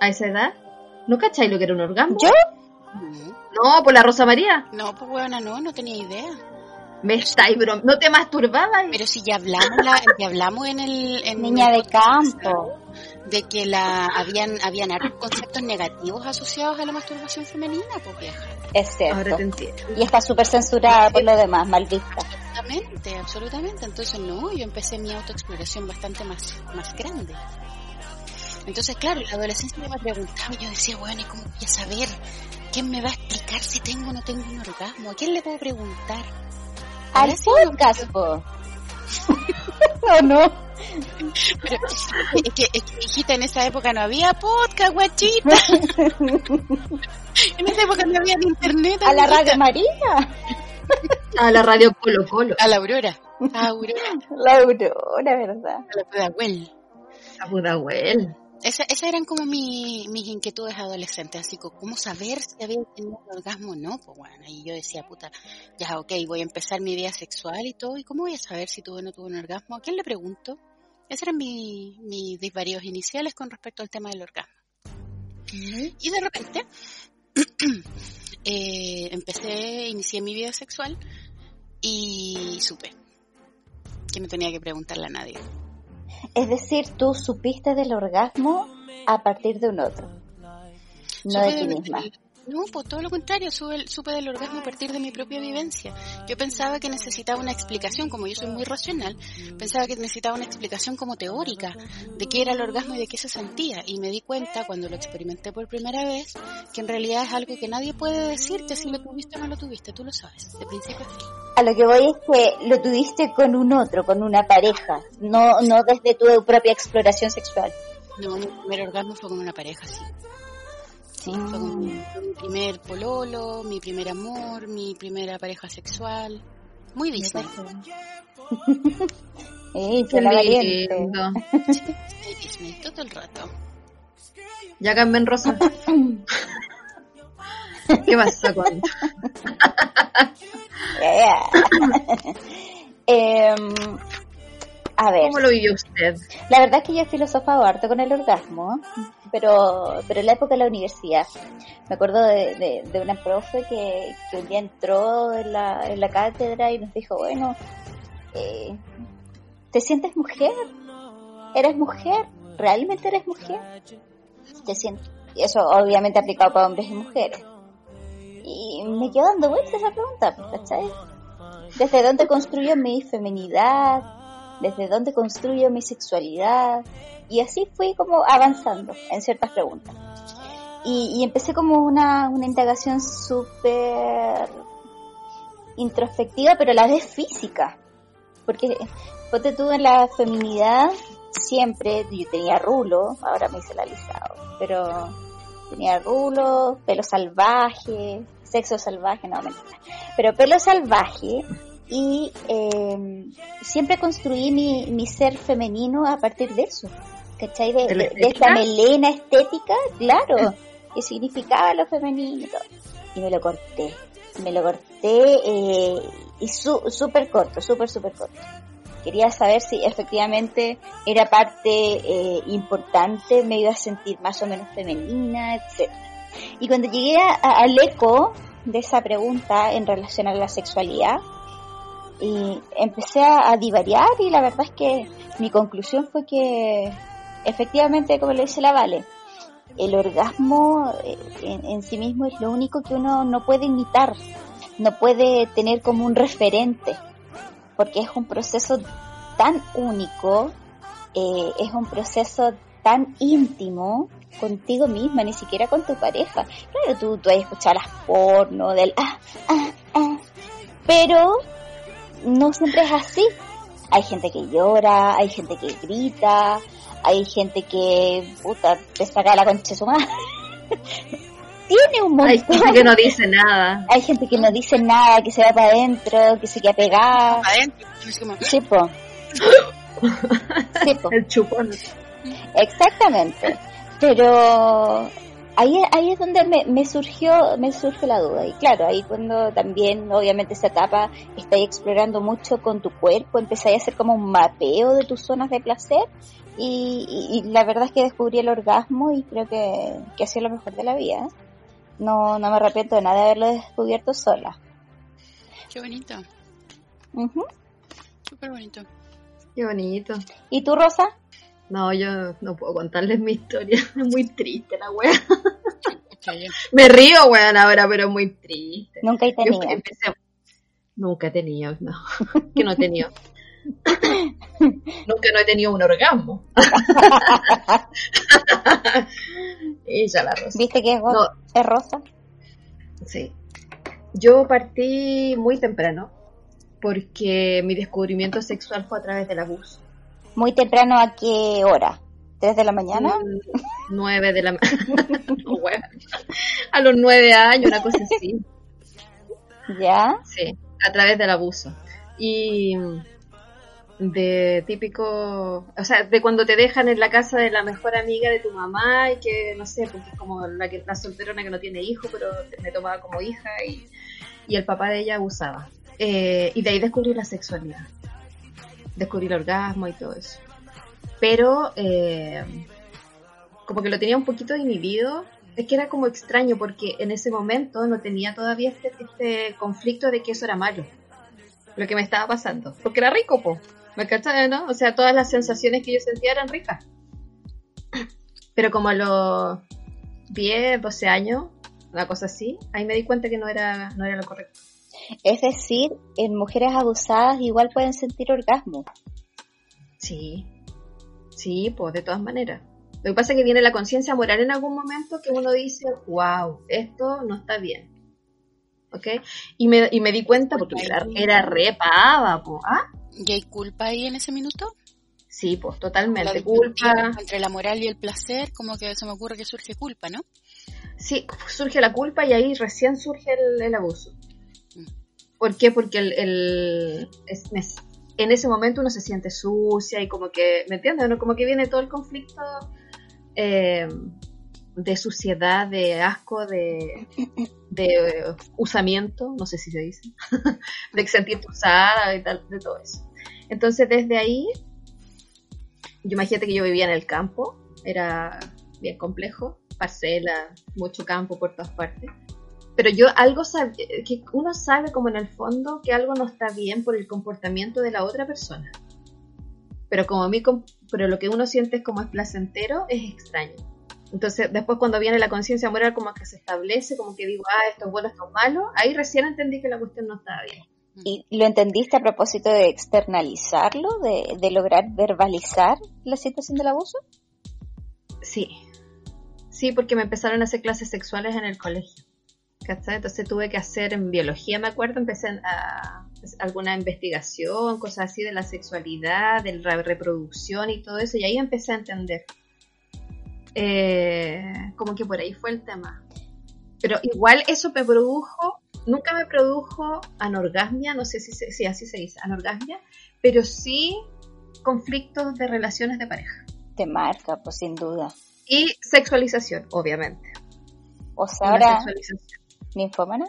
a esa edad? ¿No cacháis lo que era un orgasmo? ¿Yo? No, por la Rosa María. No, pues buena, no, no tenía idea. Me estáis bro, no te masturbabas. Pero si ya hablamos, la, ya hablamos en el en Niña el de campo. de que la habían habían conceptos negativos asociados a la masturbación femenina, pues vieja. Es Ahora cierto. te entiendo. Y está súper censurada por lo demás, mal vista. Absolutamente, absolutamente. Entonces no, yo empecé mi autoexploración bastante más más grande. Entonces, claro, la adolescencia me preguntaba, y yo decía, bueno, ¿y cómo voy a saber? ¿Quién me va a explicar si tengo o no tengo un orgasmo? ¿A quién le puedo preguntar? Al Ahora sí me podcast, po. ¿O no? Pero es que, es que, hijita, en esa época no había podcast, guachita. en esa época no había ni internet. A la. Radio María. A la radio Colo Colo. A la Aurora. A Aurora. La Aurora, ¿verdad? A la Pudahuel. A Pudahuel. Esa- esas eran como mi- mis inquietudes adolescentes, así como cómo saber si había tenido un orgasmo o no. Pues bueno, y yo decía, puta, ya ok, voy a empezar mi vida sexual y todo, ¿y cómo voy a saber si tuve o no tuve un orgasmo? ¿A quién le pregunto? Esos eran mi- mis disvarios iniciales con respecto al tema del orgasmo. Y de repente eh, empecé, inicié mi vida sexual y supe que no tenía que preguntarle a nadie. Es decir, tú supiste del orgasmo a partir de un otro. No de ti misma. No, pues todo lo contrario, supe, supe del orgasmo a partir de mi propia vivencia. Yo pensaba que necesitaba una explicación, como yo soy muy racional, pensaba que necesitaba una explicación como teórica de qué era el orgasmo y de qué se sentía. Y me di cuenta cuando lo experimenté por primera vez que en realidad es algo que nadie puede decirte si lo tuviste o no lo tuviste, tú lo sabes, de principio a fin. A lo que voy es que lo tuviste con un otro, con una pareja, no, no desde tu propia exploración sexual. No, mi primer orgasmo fue con una pareja, sí. Sí, fue con mi, primer pololo, mi primer amor, mi primera pareja sexual. Muy Disney. Eh, Qué la valiente. lindo. Disney, Disney, todo el rato. Ya Carmen Rosa. ¿Qué pasa con Yeah. Em, a ver, ¿Cómo lo vivió usted? la verdad es que yo he filosofado harto con el orgasmo, pero, pero en la época de la universidad. Me acuerdo de, de, de una profe que, que un día entró en la, en la cátedra y nos dijo, bueno, eh, ¿te sientes mujer? ¿Eres mujer? ¿Realmente eres mujer? ¿Te sientes? Y eso obviamente aplicado para hombres y mujeres. Y me quedó dando vueltas esa pregunta, ¿cachai? ¿Desde dónde construyo mi feminidad? ¿Desde dónde construyo mi sexualidad? Y así fui como avanzando en ciertas preguntas. Y, y empecé como una, una indagación súper introspectiva, pero a la vez física. Porque, ponte tú en la feminidad, siempre, yo tenía rulo, ahora me hice la alisado, pero tenía rulo, pelo salvaje, sexo salvaje, no, mentira. Pero pelo salvaje y eh, siempre construí mi, mi ser femenino a partir de eso. ¿Cachai? De, ¿De esta melena estética, claro, que significaba lo femenino y todo. Y me lo corté. Me lo corté eh, y su- súper corto, súper, súper corto. Quería saber si efectivamente era parte eh, importante, me iba a sentir más o menos femenina, etc. Y cuando llegué a- a- al eco de esa pregunta en relación a la sexualidad, y empecé a, divariar y la verdad es que mi conclusión fue que efectivamente, como le dice la Vale, el orgasmo eh, en, en sí mismo es lo único que uno no puede imitar, no puede tener como un referente, porque es un proceso tan único, eh, es un proceso tan íntimo contigo misma, ni siquiera con tu pareja. Claro, tú, tú has escuchado las porno del ah, ah, ah, pero no siempre es así. Hay gente que llora, hay gente que grita, hay gente que, puta, te saca la concha de su madre. Tiene un montón. Hay gente que no dice nada. Hay gente que no dice nada, que se va para adentro, que se queda pegada. Adentro, Sí, po. Sí, po. El chupón. Exactamente. Pero ahí, ahí es donde me, me, surgió me surge la duda. Y claro ahí cuando también obviamente esa etapa estáis explorando mucho con tu cuerpo empezáis a hacer como un mapeo de tus zonas de placer. Y, la verdad es que descubrí el orgasmo y creo que, que ha sido lo mejor de la vida. No no me arrepiento de nada de haberlo descubierto sola. Qué bonito. Súper bonito. Qué bonito. Y tú Rosa no, yo no puedo contarles mi historia. Es muy triste la wea. Me río, weón, ahora, pero es muy triste. Nunca he tenido. Nunca he tenido, no. Que no he tenido. Nunca no he tenido un orgasmo. Ella la rosa. ¿Viste que es, es rosa? Sí. Yo partí muy temprano porque mi descubrimiento sexual fue a través del abuso. ¿Muy temprano a qué hora? ¿Tres de la mañana? Mm, nueve de la mañana. a los nueve años, una cosa así. ¿Ya? Sí, a través del abuso. Y de típico, o sea, de cuando te dejan en la casa de la mejor amiga de tu mamá y que, no sé, porque es como la, que, la solterona que no tiene hijo, pero me tomaba como hija y, y el papá de ella abusaba. Eh, y de ahí descubrí la sexualidad descubrir el orgasmo y todo eso. Pero eh, como que lo tenía un poquito inhibido. Es que era como extraño porque en ese momento no tenía todavía este, este conflicto de que eso era malo. Lo que me estaba pasando. Porque era rico, po. ¿Me cachas, no? O sea, todas las sensaciones que yo sentía eran ricas. Pero como a los 10, 12 años, una cosa así, ahí me di cuenta que no era, no era lo correcto. Es decir, en mujeres abusadas igual pueden sentir orgasmo. Sí, sí, pues de todas maneras. Lo que pasa es que viene la conciencia moral en algún momento que uno dice, wow, esto no está bien. ¿Ok? Y me, y me di cuenta porque era, era re pava, ¿ah? ¿Y hay culpa ahí en ese minuto? Sí, pues totalmente. culpa. Entre la moral y el placer, como que se me ocurre que surge culpa, ¿no? Sí, surge la culpa y ahí recién surge el abuso. ¿Por qué? Porque el, en ese momento uno se siente sucia y como que, ¿me entiendes? Como que viene todo el conflicto eh, de suciedad, de asco, de, de usamiento, no sé si se dice, de sentirte usada y tal, de todo eso. Entonces desde ahí, yo imagínate que yo vivía en el campo, era bien complejo, parcela, mucho campo por todas partes pero yo algo sabe, que uno sabe como en el fondo que algo no está bien por el comportamiento de la otra persona. Pero como a mí, pero lo que uno siente es como es placentero, es extraño. Entonces, después cuando viene la conciencia moral como que se establece, como que digo, ah, esto es bueno, esto es malo, ahí recién entendí que la cuestión no estaba bien. ¿Y lo entendiste a propósito de externalizarlo, de, de lograr verbalizar la situación del abuso? Sí, sí, porque me empezaron a hacer clases sexuales en el colegio. Entonces tuve que hacer en biología, me acuerdo, empecé a, alguna investigación, cosas así de la sexualidad, de la reproducción y todo eso, y ahí empecé a entender. Eh, como que por ahí fue el tema. Pero igual eso me produjo, nunca me produjo anorgasmia, no sé si, si así se dice, anorgasmia, pero sí conflictos de relaciones de pareja. Te marca, pues sin duda. Y sexualización, obviamente. O sea, ahora, ¿Ninfómana?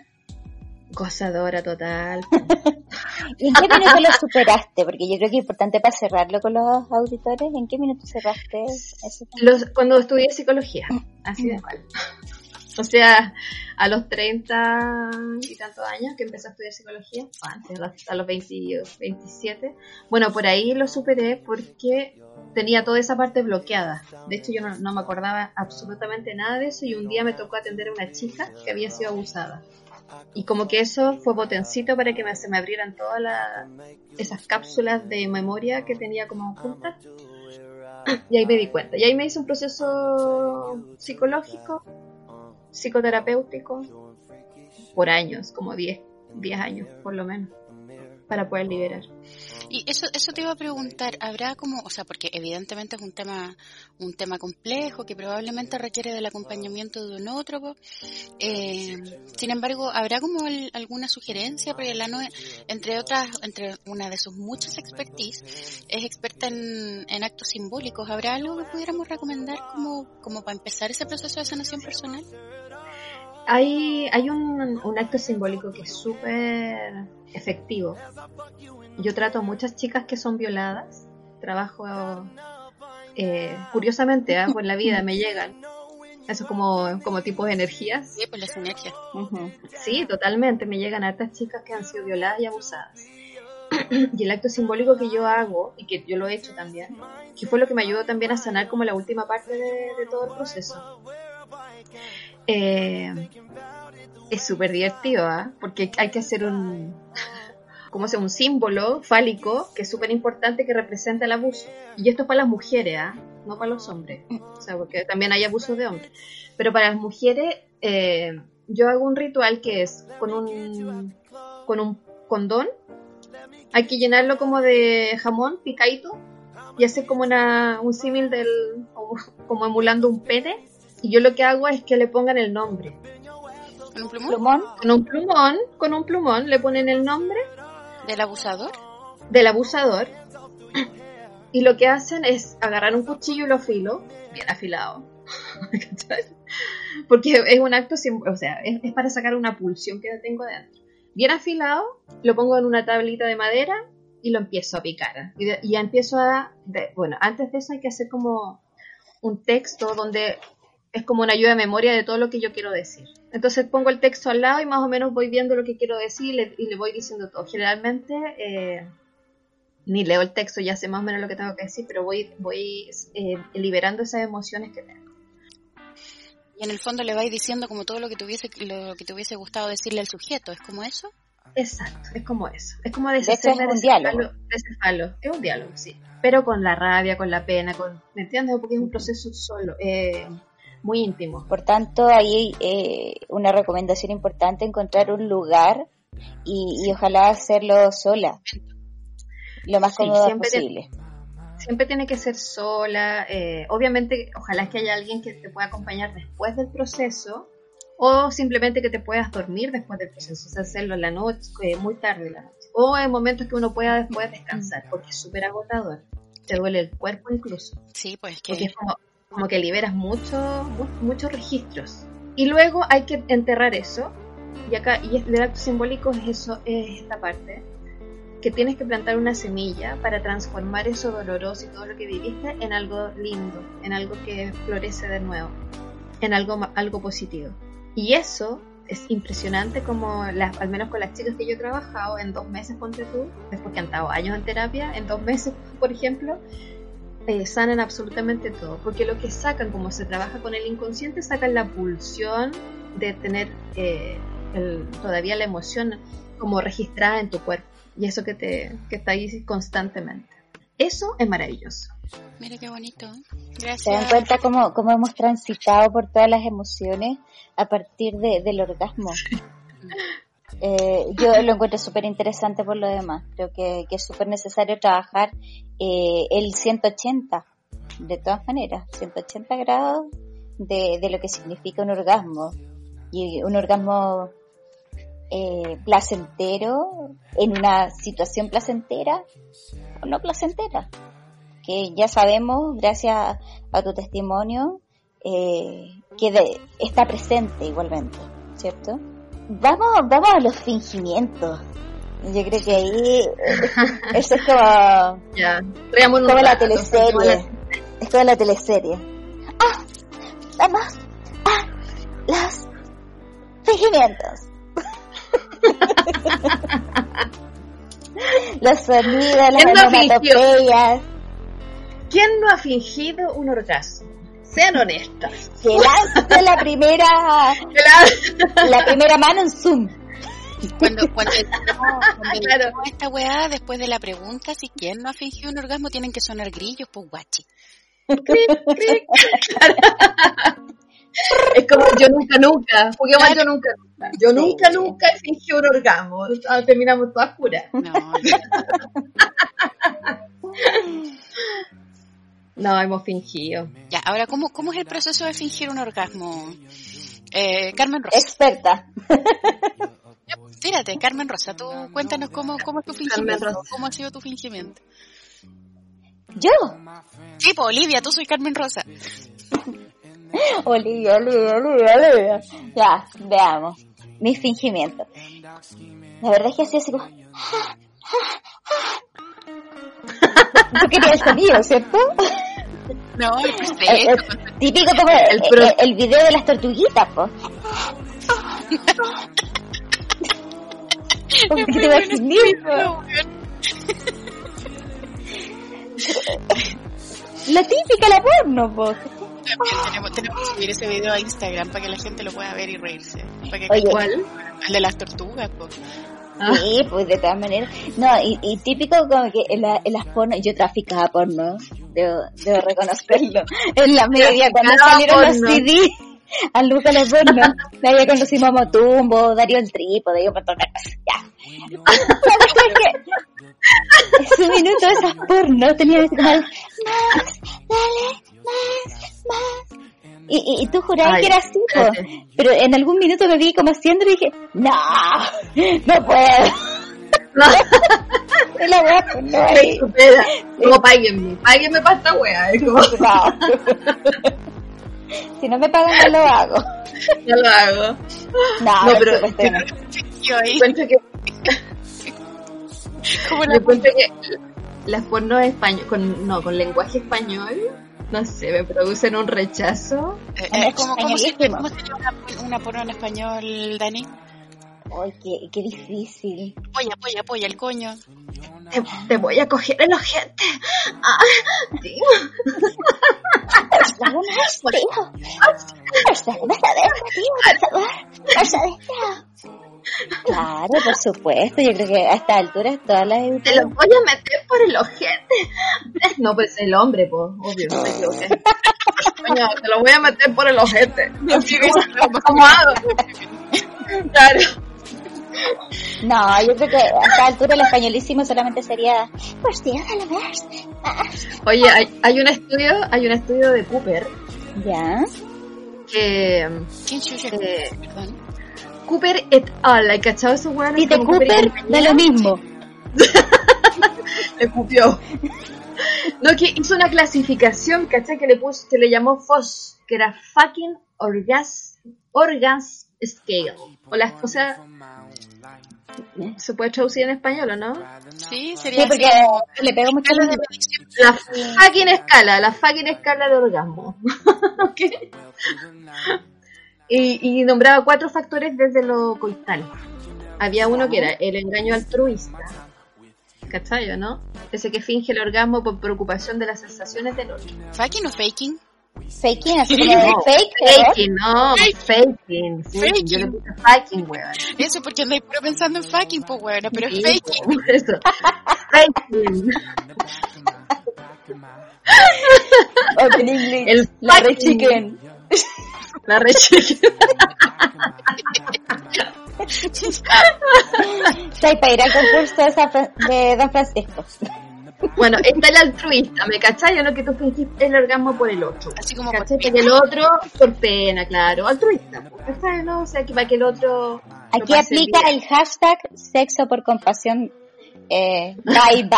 Gozadora total. ¿Y en qué minuto lo superaste? Porque yo creo que es importante para cerrarlo con los auditores. ¿En qué minuto cerraste eso? cuando estudié psicología, así de mal. O sea, a los 30 y tantos años que empecé a estudiar psicología, antes, a los 27. Bueno, por ahí lo superé porque tenía toda esa parte bloqueada. De hecho, yo no, me acordaba absolutamente nada de eso y un día me tocó atender a una chica que había sido abusada. Y como que eso fue potencito para que me, se me abrieran todas esas cápsulas de memoria que tenía como ocultas. Y ahí me di cuenta. Y ahí me hice un proceso psicológico, psicoterapéutico, por años, como 10, 10 años por lo menos para poder liberar. Y eso, eso te iba a preguntar, ¿habrá como, o sea, porque evidentemente es un tema, un tema complejo que probablemente requiere del acompañamiento de un otro, eh, sin embargo, ¿habrá como alguna sugerencia? Porque la entre otras, entre una de sus muchas expertise, es experta en, en actos simbólicos. ¿Habrá algo que pudiéramos recomendar como, como para empezar ese proceso de sanación personal? Hay, hay un, un acto simbólico que es súper efectivo. Yo trato a muchas chicas que son violadas. Trabajo, eh, curiosamente, ¿eh? por la vida me llegan. Eso como, como tipos de energías. Sí, pues las energías. Sí, totalmente. Me llegan a estas chicas que han sido violadas y abusadas. y el acto simbólico que yo hago, y que yo lo he hecho también, que fue lo que me ayudó también a sanar como la última parte de, de todo el proceso. Eh, es súper divertido, ¿ah? porque hay que hacer un, como sea, un símbolo fálico que es súper importante que representa el abuso. Y esto es para las mujeres, ¿ah? no para los hombres, o sea, porque también hay abuso de hombres. Pero para las mujeres, eh, yo hago un ritual que es con un, con un condón, hay que llenarlo como de jamón picadito y hacer como una, un símil del, como emulando un pene. Y yo lo que hago es que le pongan el nombre. ¿Con un plumón? Con un plumón, con un plumón le ponen el nombre. ¿Del abusador? Del abusador. Y lo que hacen es agarrar un cuchillo y lo filo, bien afilado. Porque es un acto, o sea, es, para sacar una pulsión que tengo dentro. Bien afilado, lo pongo en una tablita de madera y lo empiezo a picar. Y, ya empiezo a... bueno, antes de eso hay que hacer como un texto donde es como una ayuda de memoria de todo lo que yo quiero decir. Entonces pongo el texto al lado y más o menos voy viendo lo que quiero decir y le, voy diciendo todo. Generalmente eh, ni leo el texto, ya sé más o menos lo que tengo que decir, pero voy, voy eh, liberando esas emociones que tengo. Y en el fondo le vais diciendo como todo lo que tuviese lo que te hubiese gustado decirle al sujeto, ¿es como eso? Exacto, es como eso. Es como deshacerme de, ese diálogo. Falo, Es un diálogo, sí. Pero con la rabia, con la pena, con, ¿me entiendes? Porque es un proceso solo. Eh, muy íntimo. Por tanto, ahí eh, una recomendación importante, encontrar un lugar y, ojalá hacerlo sola, lo más cómodo posible. siempre tiene que ser sola, eh, obviamente ojalá que haya alguien que te pueda acompañar después del proceso o simplemente que te puedas dormir después del proceso, o sea, hacerlo en la noche, eh, muy tarde en la noche, o en momentos que uno pueda después descansar, porque es súper agotador, te duele el cuerpo incluso. Sí, pues que... es como, como que liberas mucho, muchos registros. Y luego hay que enterrar eso. Y acá, y el acto simbólico es eso, es esta parte. Que tienes que plantar una semilla para transformar eso doloroso y todo lo que viviste en algo lindo, en algo que florece de nuevo, en algo, algo positivo. Y eso es impresionante como las, al menos con las chicas que yo he trabajado en dos meses, ponte tú, después que han estado años en terapia, en dos meses, por ejemplo, eh, sanan absolutamente todo, porque lo que sacan, como se trabaja con el inconsciente, sacan la pulsión de tener eh, todavía la emoción como registrada en tu cuerpo, y eso que, te, que está ahí constantemente. Eso es maravilloso. Mira qué bonito. Gracias. Se dan cuenta cómo, cómo hemos transitado por todas las emociones a partir de, del orgasmo. Eh, yo lo encuentro súper interesante por lo demás. Creo que, es súper necesario trabajar eh, el 180, de todas maneras, 180 grados de, lo que significa un orgasmo. Y un orgasmo eh, placentero, en una situación placentera o no placentera. Que ya sabemos, gracias a tu testimonio, que está presente igualmente, ¿cierto? Vamos, vamos a los fingimientos. Yo creo que ahí eso es como, ya, como la teleserie. Es como la teleserie. Ah, vamos a los fingimientos. los sonidos, las onomatopeyas. ¿Quién no ha fingido un orgasmo? Sean honestas. Que lance la primera, la primera mano en Zoom. Cuando, cuando, esta weá, después de la pregunta, si quién no ha fingido un orgasmo, tienen que sonar grillos, pues guachi. es como yo nunca, nunca. Pokémon yo nunca. Yo nunca, nunca he fingido un orgasmo. Ah, terminamos todas puras. No, no, hemos fingido. Ya, ahora, ¿cómo, ¿cómo es el proceso de fingir un orgasmo? Eh, Carmen Rosa. Experta. Tírate, Carmen Rosa, tú cuéntanos cómo, cómo es tu fingimiento, cómo ha sido tu fingimiento. ¿Yo? Sí, pues Olivia, tú soy Carmen Rosa. Olivia, Olivia, Olivia, Olivia. Ya, veamos. Mi fingimiento. La verdad es que así así como... Tú querías el sonido, ¿cierto? No, pues el, el, típico como el, el, el, video de las tortuguitas, pues. ¿Cómo te vas La típica, la porno, pues. Tenemos, tenemos, que subir ese video a Instagram para que la gente lo pueda ver y reírse. Para que Oye, ¿cuál? El de las tortugas, pues. Ah. Sí, pues de todas maneras. No, y, y típico como que en, la, en las porno, yo traficaba porno, debo, debo reconocerlo. En la media, cuando salieron los CD, a Luca los porno, de ahí conocimos a Motumbo, Darío el Trípode, yo por todas ya. ¿Sabes qué? Ese minuto de esas porno tenía que decir, más, dale, más, más. Y, y, tú jurabas que era así, pero en algún minuto me vi como haciendo y dije, no, no puedo. No. la wea no hay. Como páguenme, páguenme para esta wea. Como... si no me pagan, no lo hago. No lo hago. No, no pero yo, encuentro que... ¿Cómo la... cuento que las porno español, con, no, con lenguaje español no sé, me producen un rechazo. Eh, eh, ¿cómo, cómo, se, ¿Cómo se llama una, porno en español, Dani? Ay, qué, qué difícil. Polla, polla, polla, el coño. Te, te voy a coger el ojete. Ah, tío. Tío. Tío, por. Claro, por supuesto. Yo creo que a esta altura todas las Te lo voy a meter por el ojete. No, pues el hombre, pues, obvio, no me te lo voy a meter por el ojete. ¿Cómo hago? Claro. No, yo creo que a esta altura el españolísimo solamente sería, pues tío, lo más. Oye, hay, hay un estudio, hay un estudio de Cooper. Ya. Que. ¿Quién eh, Perdón. Cooper et al, ¿hay cachado esos weones? Y de Cooper, da lo mismo. le cupió. No, que hizo una clasificación, ¿cachai? Que le puso, que le llamó FOS, que era fucking orgas, orgas scale. O, la, o sea, ¿se puede traducir en español o no? Sí, sería sí, porque le pego mucho la, la fucking escala, la fucking escala de orgasmo. ¿Okay? Y, y, nombraba cuatro factores desde lo coital. Había uno que era el engaño altruista. ¿Cachai, no? Ese que finge el orgasmo por preocupación de las sensaciones del otro. ¿Faking o faking? Faking, así como no, fake, Faking, no, faking. Faking. Yo le puse faking, weón. Eso porque andáis puro pensando en faking, pues, weón, pero es faking. Eso. faking. Open English. El la red chicken. La reche. Soy para ir al concurso de Don Francisco. Bueno, está el altruista, ¿me cachai? O no que tú fingís el orgasmo por el otro. Así como ¿cachai? por el otro por pena, claro. Altruista, ¿cachai? No? O sea, que para que el otro... Aquí aplica el hashtag sexo por compasión eh, by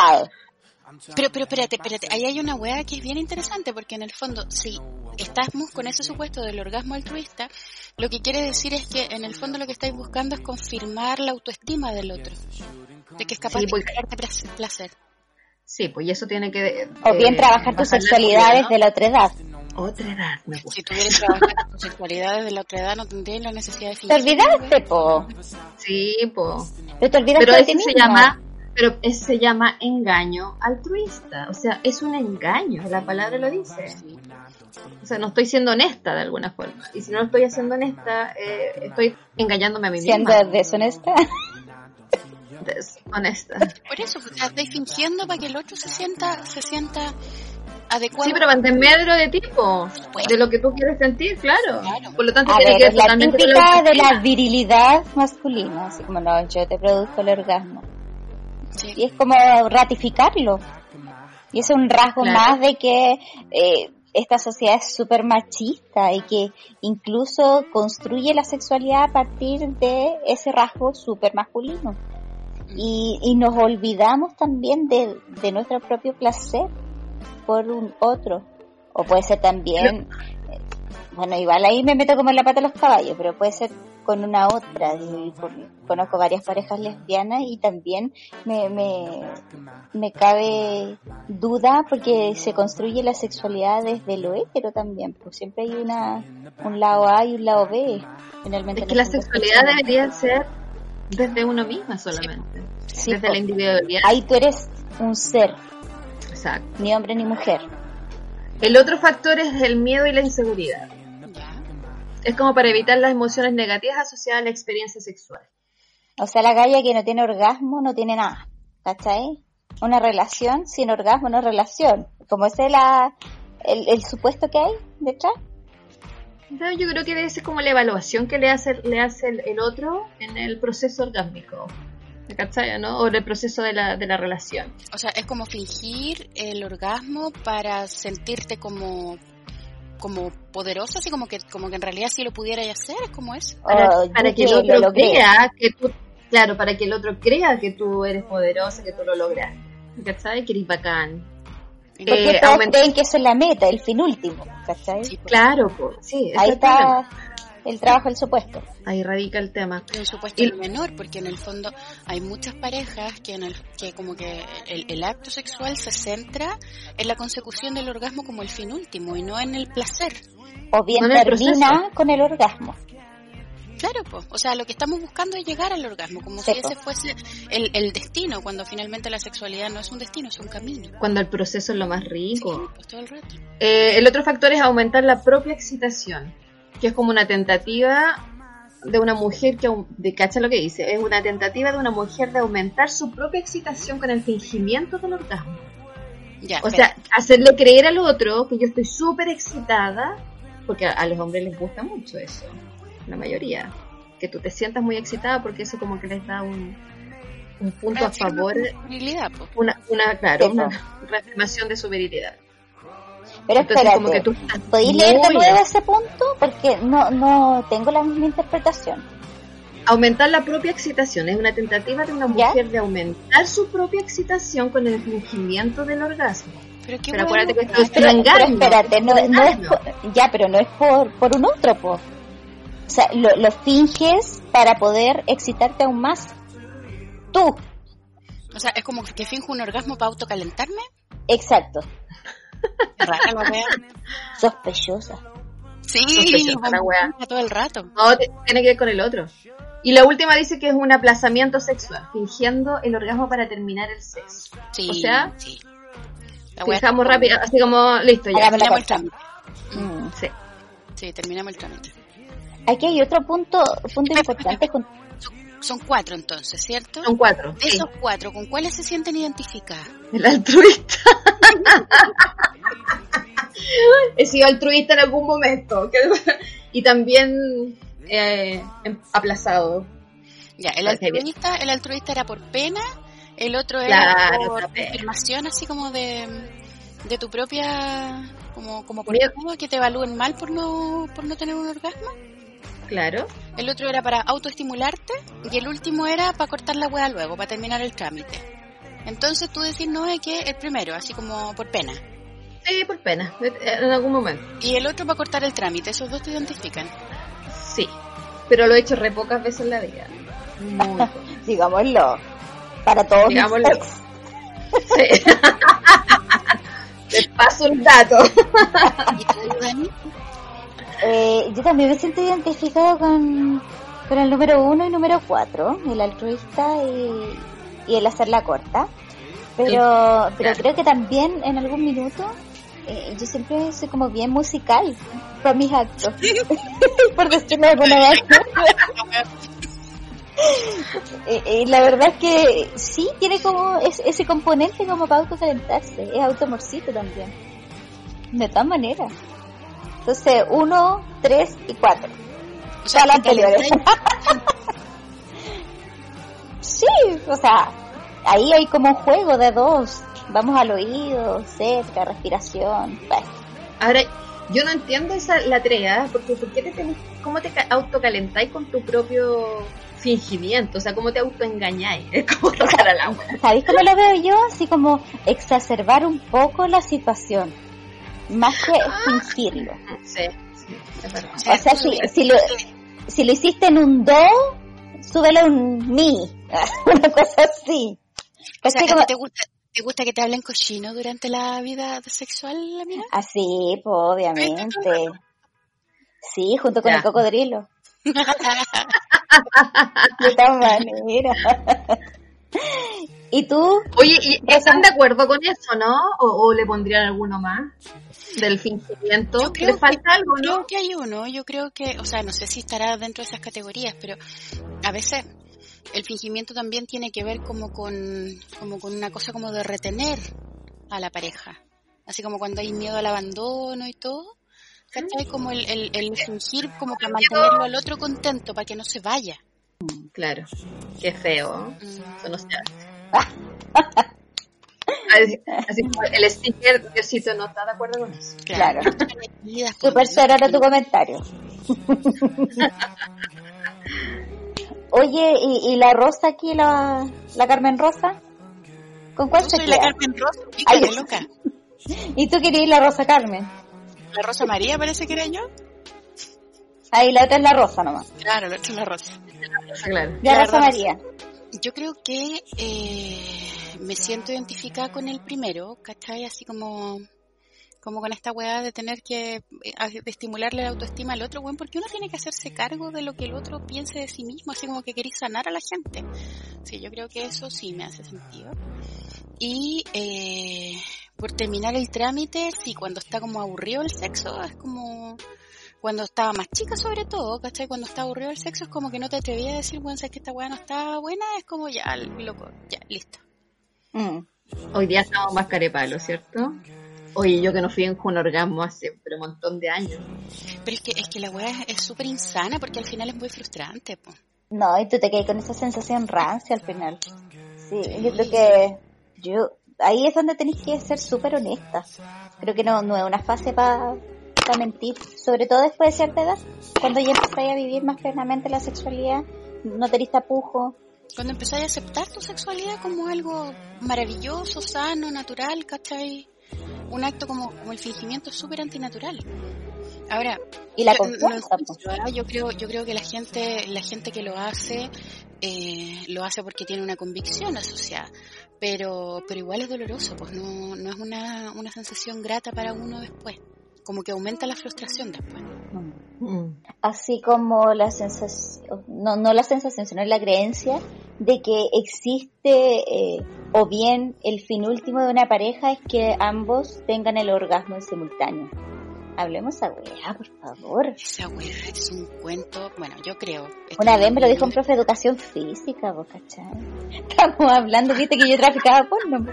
pero, pero espérate, espérate, ahí hay una hueá que es bien interesante porque en el fondo, si estamos con ese supuesto del orgasmo altruista, lo que quiere decir es que en el fondo lo que estáis buscando es confirmar la autoestima del otro, de que es capaz de crearte placer. Sí, pues y eso tiene que... o bien eh, trabajar tus sexualidades de la otra edad. Otra edad, me gusta. Si tuvieras trabajar tus sexualidades de la otra edad, no tendrías la necesidad de... ¿Te olvidaste, po? Sí, po. Pero te olvidaste Pero eso se llama pero se llama engaño altruista. O sea, es un engaño, la palabra lo dice. O sea, no estoy siendo honesta de alguna forma. Y si no estoy siendo honesta, eh, estoy engañándome a mí misma. ¿Siendo deshonesta? Deshonesta. Por eso, pues, estáis fingiendo para que el otro se sienta, se sienta Sí, pero medro de tipo, de lo que tú quieres sentir, claro. Por lo tanto, a tiene ver, que la típica de la virilidad masculina, así como no, yo te produzco el orgasmo. Y es como ratificarlo. Y es un rasgo más de que eh, esta sociedad es súper machista y que incluso construye la sexualidad a partir de ese rasgo súper masculino. Y, y, nos olvidamos también de, de nuestro propio placer por un otro. O puede ser también, bueno, igual ahí me meto como en la pata de los caballos, pero puede ser con una otra. Y conozco varias parejas lesbianas y también me, me, me cabe duda porque se construye la sexualidad desde lo hétero también, pues siempre hay una un lado A y un lado B. Finalmente es que la sexualidad debería ser desde uno misma solamente, desde la individualidad. Ahí tú eres un ser, ni hombre ni mujer. El otro factor es el miedo y la inseguridad. Es como para evitar las emociones negativas asociadas a la experiencia sexual. O sea, la galla que no tiene orgasmo no tiene nada. ¿Cachai? Una relación sin orgasmo no es relación. Como ese es la, el, supuesto que hay detrás. Yo creo que debe ser como la evaluación que le hace, le hace el otro en el proceso orgásmico. ¿cachai? ¿no? O el proceso de la, de la relación. O sea, es como fingir el orgasmo para sentirte como como poderoso, así como que como que en realidad si lo pudieras hacer, es como eso. Para, para que el otro crea que tú, claro, para que el otro crea que tú eres poderosa, que tú lo logras. ¿Cachai? Que eres bacán. Porque eh, creen que eso es la meta, el fin último, ¿cachai? Sí, claro, pues, sí. Ahí está, el trabajo el supuesto. Ahí radica el tema. El supuesto y... menor, porque en el fondo hay muchas parejas que en el que como que el, acto sexual se centra en la consecución del orgasmo como el fin último y no en el placer. O bien termina con el orgasmo. Claro, pues, o sea, lo que estamos buscando es llegar al orgasmo, como si ese fuese el, destino, cuando finalmente la sexualidad no es un destino, es un camino. Cuando el proceso es lo más rico. Pues, todo el, rato. Eh, el otro factor es aumentar la propia excitación que es como una tentativa de una mujer que, de cacha lo que dice, es una tentativa de una mujer de aumentar su propia excitación con el fingimiento del orgasmo. o sea, hacerle creer al otro que yo estoy súper excitada, porque a, los hombres les gusta mucho eso, la mayoría, que tú te sientas muy excitada porque eso como que les da un, un punto a favor, una, una, claro, una reafirmación de su virilidad. Pero espérate, como que tú ¿podéis leer de nuevo ese punto? Porque no, no tengo la misma interpretación. Aumentar la propia excitación. Es una tentativa de una mujer de aumentar su propia excitación con el fingimiento del orgasmo. Pero, qué acuérdate que esto es pero, pero espérate, no, no es ya, pero no es por, por un otro, O sea, lo, lo finges para poder excitarte aún más. Tú. O sea, es como que finjo un orgasmo para autocalentarme. Exacto. Sospechosa. Sí, Sospechosa la todo el rato. No, tiene que ver con el otro. Y la última dice que es un aplazamiento sexual, fingiendo el orgasmo para terminar el sexo. Sí, o sea, sí. fijamos rápido, así como, listo, ya. Terminamos el trámite. Mm. sí. sí, terminamos el trámite. Aquí hay otro punto, punto importante. Son cuatro entonces, ¿cierto? Son cuatro. De esos cuatro, ¿con cuáles se sienten identificadas? El altruista. He sido altruista en algún momento. y también eh, em, aplazado. Ya, el altruista, el altruista era por pena, el otro era por afirmación así como de, de tu propia como como por que te evalúen mal por no por no tener un orgasmo. Claro. El otro era para autoestimularte y el último era para cortar la hueá luego, para terminar el trámite. Entonces tú decís, no, es que el primero, así como por pena. Sí, por pena, en algún momento. Y el otro para cortar el trámite, ¿esos dos te identifican? Sí, pero lo he hecho re pocas veces en la vida. Muy Digámoslo, para todos Digámoslo. Sí. Te paso un dato. ¿Y tú, Dani? Eh, yo también me siento identificado con, con el número uno y número cuatro, el altruista y, y el hacerla corta. Pero, pero creo que también en algún minuto eh, yo siempre soy como bien musical para mis actos. Por decirlo de alguna y, la verdad es que sí, tiene como ese componente como para autocalentarse, es automorcito también. De todas maneras. Entonces, uno, tres y cuatro. O sea, las te anteriores. sí, o sea, ahí hay como un juego de dos. Vamos al oído, cerca, respiración. pues. Ahora, yo no entiendo esa la tarea, porque ¿por qué te tenés, ¿cómo te ca- autocalentáis con tu propio fingimiento? O sea, ¿cómo te autoengañáis? Es como tocar al agua. ¿Sabéis cómo lo veo yo? Así como exacerbar un poco la situación. Más que fingirlo. Sí, sí. O sea, si, si, lo, si lo hiciste en un do, súbelo a un mi. Una cosa así. o sea, ¿Cachai? ¿a ti Como- ¿te gusta, ¿te gusta que te hablen cochino durante la vida sexual, amiga? Así, pues, obviamente. Sí, junto con Ya. el cocodrilo. De todas maneras. ¿Y tú? Oye, ¿y están de acuerdo con eso, no? ¿O, o le pondrían alguno más? Del fingimiento. Yo creo ¿Le falta algo, Creo no? que hay uno, yo creo que, o sea, no sé si estará dentro de esas categorías, pero a veces el fingimiento también tiene que ver como con, como con una cosa como de retener a la pareja. Así como cuando hay miedo al abandono y todo. ¿Cachai? Como el, el, el fingir como para mantenerlo al otro contento, para que no se vaya. Claro. Qué feo. Mm. Eso no se hace. Así, como el sticker, Diosito no está de acuerdo con eso. Claro. Super sonoro tu comentario. Oye, ¿y, y la Rosa aquí, la, la Carmen Rosa? ¿Con cuál Yo se soy la queda? Carmen Rosa, Ay, loca. ¿Y tú querías la Rosa Carmen? La Rosa María parece que era yo. Ahí la otra es la Rosa nomás. Claro, la otra es la Rosa. Claro. Ya La Rosa Rosa. María. Yo creo que eh, me siento identificada con el primero, ¿cachai? Así como, como con esta weá de tener que eh, estimularle la autoestima al otro, weón, porque uno tiene que hacerse cargo de lo que el otro piense de sí mismo, así como que queréis sanar a la gente. Sí, yo creo que eso sí me hace sentido. Y eh, por terminar el trámite, sí, cuando está como aburrido el sexo, es como cuando estaba más chica sobre todo, ¿cachai? Cuando está aburrido el sexo es como que no te atrevías a decir, bueno, sabes que esta weá no está buena, es como ya, loco, ya, listo. Mm. Hoy día estamos más carepalo, ¿cierto? Oye, yo que no fui en un orgasmo hace pero un montón de años. Pero es que, es que la weá es súper insana porque al final es muy frustrante, po. No, y tú te quedas con esa sensación rancia al final. Sí, yo creo que yo ahí es donde tenéis que ser súper honesta. Creo que no, no es una fase para mentir, sobre todo después de cierta edad, cuando ya empezáis a vivir más plenamente la sexualidad, no tenéis tapujo. Cuando empezáis a aceptar tu sexualidad como algo maravilloso, sano, natural, ¿cachai? Un acto como, como el fingimiento es súper antinatural. Ahora, Y la yo, no ¿ah? yo creo, yo creo que la gente, la gente que lo hace, eh, lo hace porque tiene una convicción asociada. Pero, pero igual es doloroso, pues no, no es una, una sensación grata para uno después. Como que aumenta la frustración después. Mm. Así como la sensación, no, no la sensación, sino la creencia de que existe eh, o bien el fin último de una pareja es que ambos tengan el orgasmo en simultáneo. Hablemos a weá, por favor. Esa weá es un cuento, bueno, yo creo. Una es vez me lo dijo un profe de educación física, vos cachai. Estamos hablando, viste que yo traficaba porno.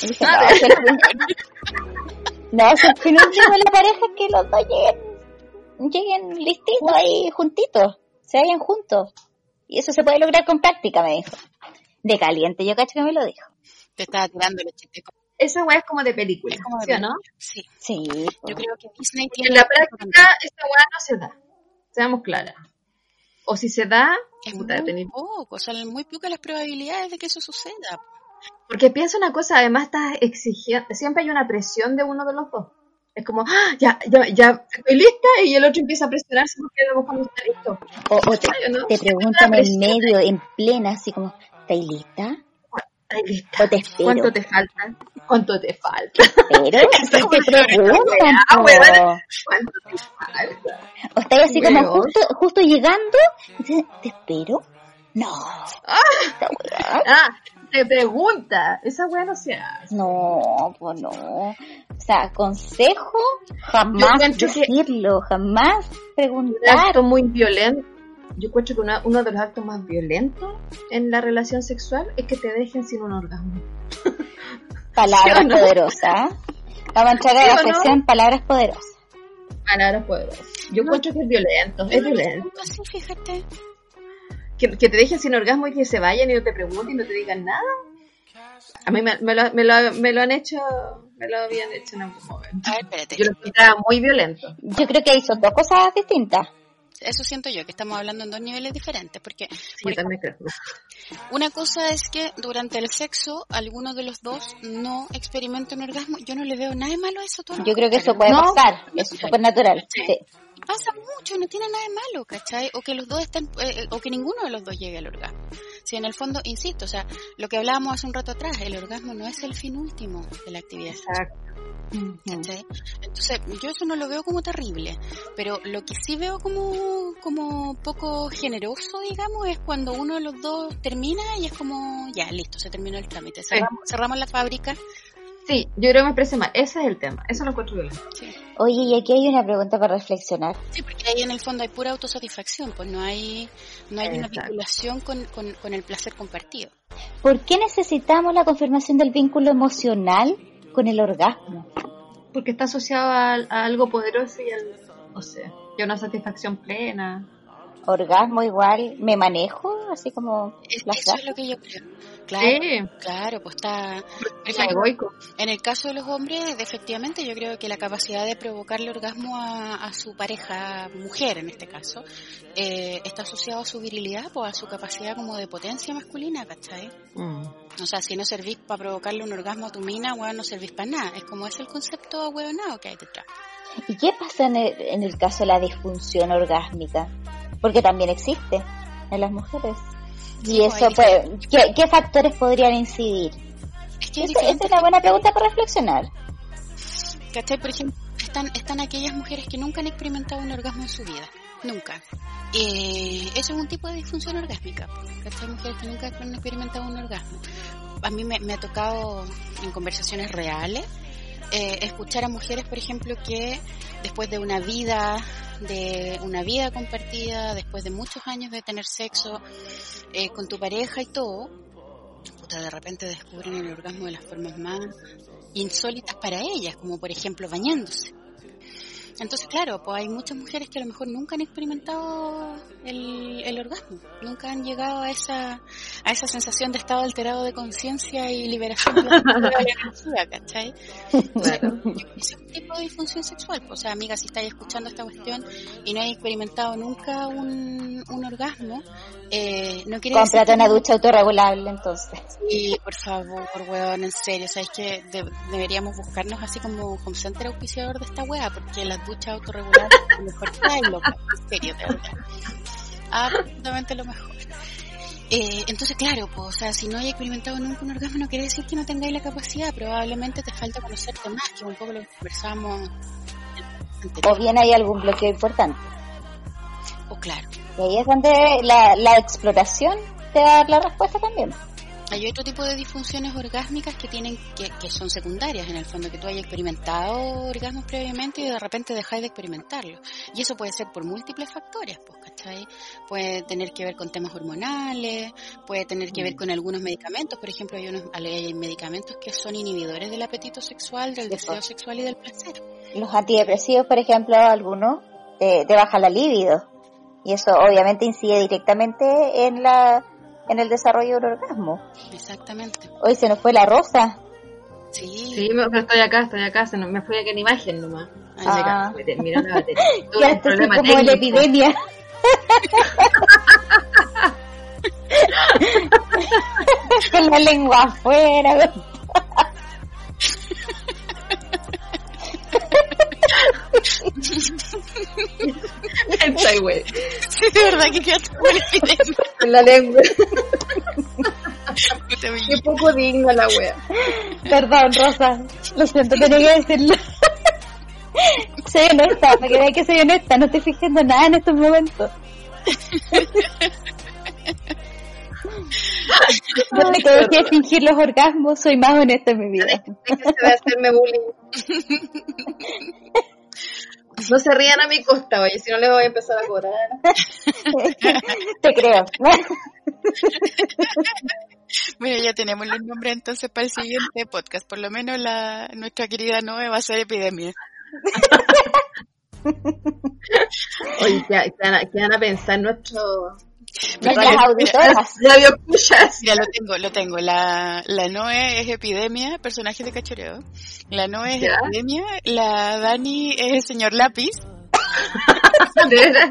Dije, no, si el fin... el último de la pareja es que los dos lleguen, lleguen listitos ahí, juntitos, se vayan juntos. Y eso se puede lograr con práctica, me dijo. De caliente, yo cacho que me lo dijo. Te estaba tirando los chistes. Esa weá es como de película, como de ¿sí o no? Sí, Sí, yo creo que Disney tiene... en la práctica esa weá no se da. Seamos claras. O si se da, Es puta, muy depende- poco, son muy pocas las probabilidades de que eso suceda. Porque piensa una cosa, además estás exigiendo, siempre hay una presión de uno de los dos. Es como, ¡Ah, ya, ya, ya, estoy lista, y el otro empieza a presionarse porque luego cuando está listo. o, o te, te preguntan en medio, en plena, así como, ¿estás lista? Estoy lista. O te espero. ¿Cuánto te falta? ¿Cuánto te falta? Pero, te preguntan, Ah. ¿Cuánto te falta? O estáis así como justo, justo llegando, y dices, ¿te espero? No. Ah, te pregunta. Esa weá no se hace. No, pues no. O sea, consejo, Yo jamás que- decirlo, jamás Un preguntar. acto muy violento. Yo encuentro que una- uno de los actos más violentos en la relación sexual es que te dejen sin un orgasmo. Palabra ¿Sí no? poderosa. Vamos a entrar a la sección palabras poderosas. Palabras poderosas. Yo encuentro que es violento, es violento. Sí, fíjate. Que, que te dejen sin orgasmo y que se vayan y no te pregunten y no te digan nada. A mí me, me, lo, me, lo, me, lo, han hecho, me lo habían hecho en algún momento. A ver, espérate. Yo lo encontraba muy violento. Yo creo que son dos cosas distintas. Eso siento yo, que estamos hablando en dos niveles diferentes, porque Sí, también creo. una cosa es que durante el sexo alguno de los dos no experimenta un orgasmo. Yo no le veo nada de malo a eso. todo Yo creo que eso puede No. pasar, es súper natural. Sí. Sí. pasa mucho, no tiene nada de malo, ¿cachai? O que los dos estén, eh, o que ninguno de los dos llegue al orgasmo. Si en el fondo, insisto, o sea, lo que hablábamos hace un rato atrás, el orgasmo no es el fin último de la actividad sexual, Ujú. ¿Cachai? Entonces, yo eso no lo veo como terrible, pero lo que sí veo como, como poco generoso, digamos, es cuando uno de los dos termina y es como, ya, listo, se terminó el trámite, cerramos, cerramos la fábrica. Sí, yo creo que me expresé mal. Ese es el tema. Eso lo encuentro violento. Sí. Oye, y aquí hay una pregunta para reflexionar. Sí, porque ahí en el fondo hay pura autosatisfacción, pues no hay, no hay una vinculación con, con, con el placer compartido. ¿Por qué necesitamos la confirmación del vínculo emocional con el orgasmo? Porque está asociado a, a algo poderoso y al, o sea, y a una satisfacción plena. Orgasmo igual, me manejo, así como Es- las eso es lo que yo creo. Claro, Sí, claro, pues está... Ejemplo, egoico. en el caso de los hombres, efectivamente, yo creo que la capacidad de provocarle orgasmo a, a su pareja, mujer en este caso, eh, está asociado a su virilidad, pues a su capacidad como de potencia masculina, ¿cachai? Mm. O sea, si no servís para provocarle un orgasmo a tu mina, bueno, no servís para nada. Es como es el concepto ahueonado que hay detrás. ¿Y qué pasa en el, en el caso de la disfunción orgásmica? Porque también existe en las mujeres. Y eso, pues, ¿qué, qué factores podrían incidir? Es que es Esa, esa diferente. es una buena pregunta para reflexionar. ¿Cachai? Por ejemplo, están, están aquellas mujeres que nunca han experimentado un orgasmo en su vida. Nunca. Eh, eso es un tipo de disfunción orgásmica. ¿Cachai? Mujeres que nunca han experimentado un orgasmo. A mí me, me ha tocado en conversaciones reales eh, escuchar a mujeres, por ejemplo, que después de una vida, de una vida compartida, después de muchos años de tener sexo eh, con tu pareja y todo, de repente descubren el orgasmo de las formas más insólitas para ellas, como por ejemplo bañándose. Entonces, claro, pues hay muchas mujeres que a lo mejor nunca han experimentado el, el orgasmo, nunca han llegado a esa, a esa sensación de estado alterado de conciencia y liberación de la energía, ¿cachai? Entonces, Claro. es un tipo de disfunción sexual. pues, O sea, amiga, si estáis escuchando esta cuestión y no hay experimentado nunca un, un orgasmo, eh, no quiere decir Cómprate que una ducha autorregulable, entonces. Sí, por favor, weón, en serio. Sabes que de- deberíamos buscarnos así como home center auspiciador de esta wea, porque las duchas autorreguladas es lo mejor que loca. En serio, de verdad. Absolutamente lo mejor. Eh, entonces, claro, pues, o sea, si no hay experimentado nunca un orgasmo, no quiere decir que no tengáis la capacidad. Probablemente te falta conocerte más, que un poco lo que conversamos O bien hay algún bloqueo importante. O claro. Y ahí es donde la, la exploración te va a dar la respuesta también. Hay otro tipo de disfunciones orgásmicas que tienen que, que son secundarias en el fondo, que tú hayas experimentado orgasmos previamente y de repente dejáis de experimentarlo. Y eso puede ser por múltiples factores, pues, ¿cachai? Puede tener que ver con temas hormonales, puede tener que ver con algunos medicamentos, por ejemplo, hay unos hay medicamentos que son inhibidores del apetito sexual, del deseo sexual y del placer. Los antidepresivos, por ejemplo, algunos te, te bajan la libido. Y eso obviamente incide directamente en la en el desarrollo de un orgasmo. Exactamente. Hoy se nos fue la rosa. Sí. Sí, estoy acá, estoy acá. Se no- me fui a que en imagen nomás. Ah. Me terminó la batería. Ya esto es como la técnico. epidemia. Con la lengua afuera. Ay, güey. Sí, de verdad que quedaste como una epidemia. Con la lengua. Qué poco digna la wea. Perdón, Rosa. Lo siento, tenía que decirlo. soy honesta, para que vean que soy honesta. No estoy fingiendo nada en estos momentos. Desde que dejé de fingir los orgasmos, soy más honesta en mi vida. Déjese de hacerme bullying. No se rían a mi costa, oye, si no les voy a empezar a cobrar. Te creo. Bueno, ya tenemos los nombres entonces para el siguiente podcast. Por lo menos la nuestra querida Noé va a ser epidemia. Oye, ¿qué, van a pensar nuestros Nuestras auditoras. Ya lo tengo, lo tengo. La, la Noé es Epidemia, personaje de cachoreo. La Noé es Epidemia. La Dani es el señor Lápiz. ¿De verdad?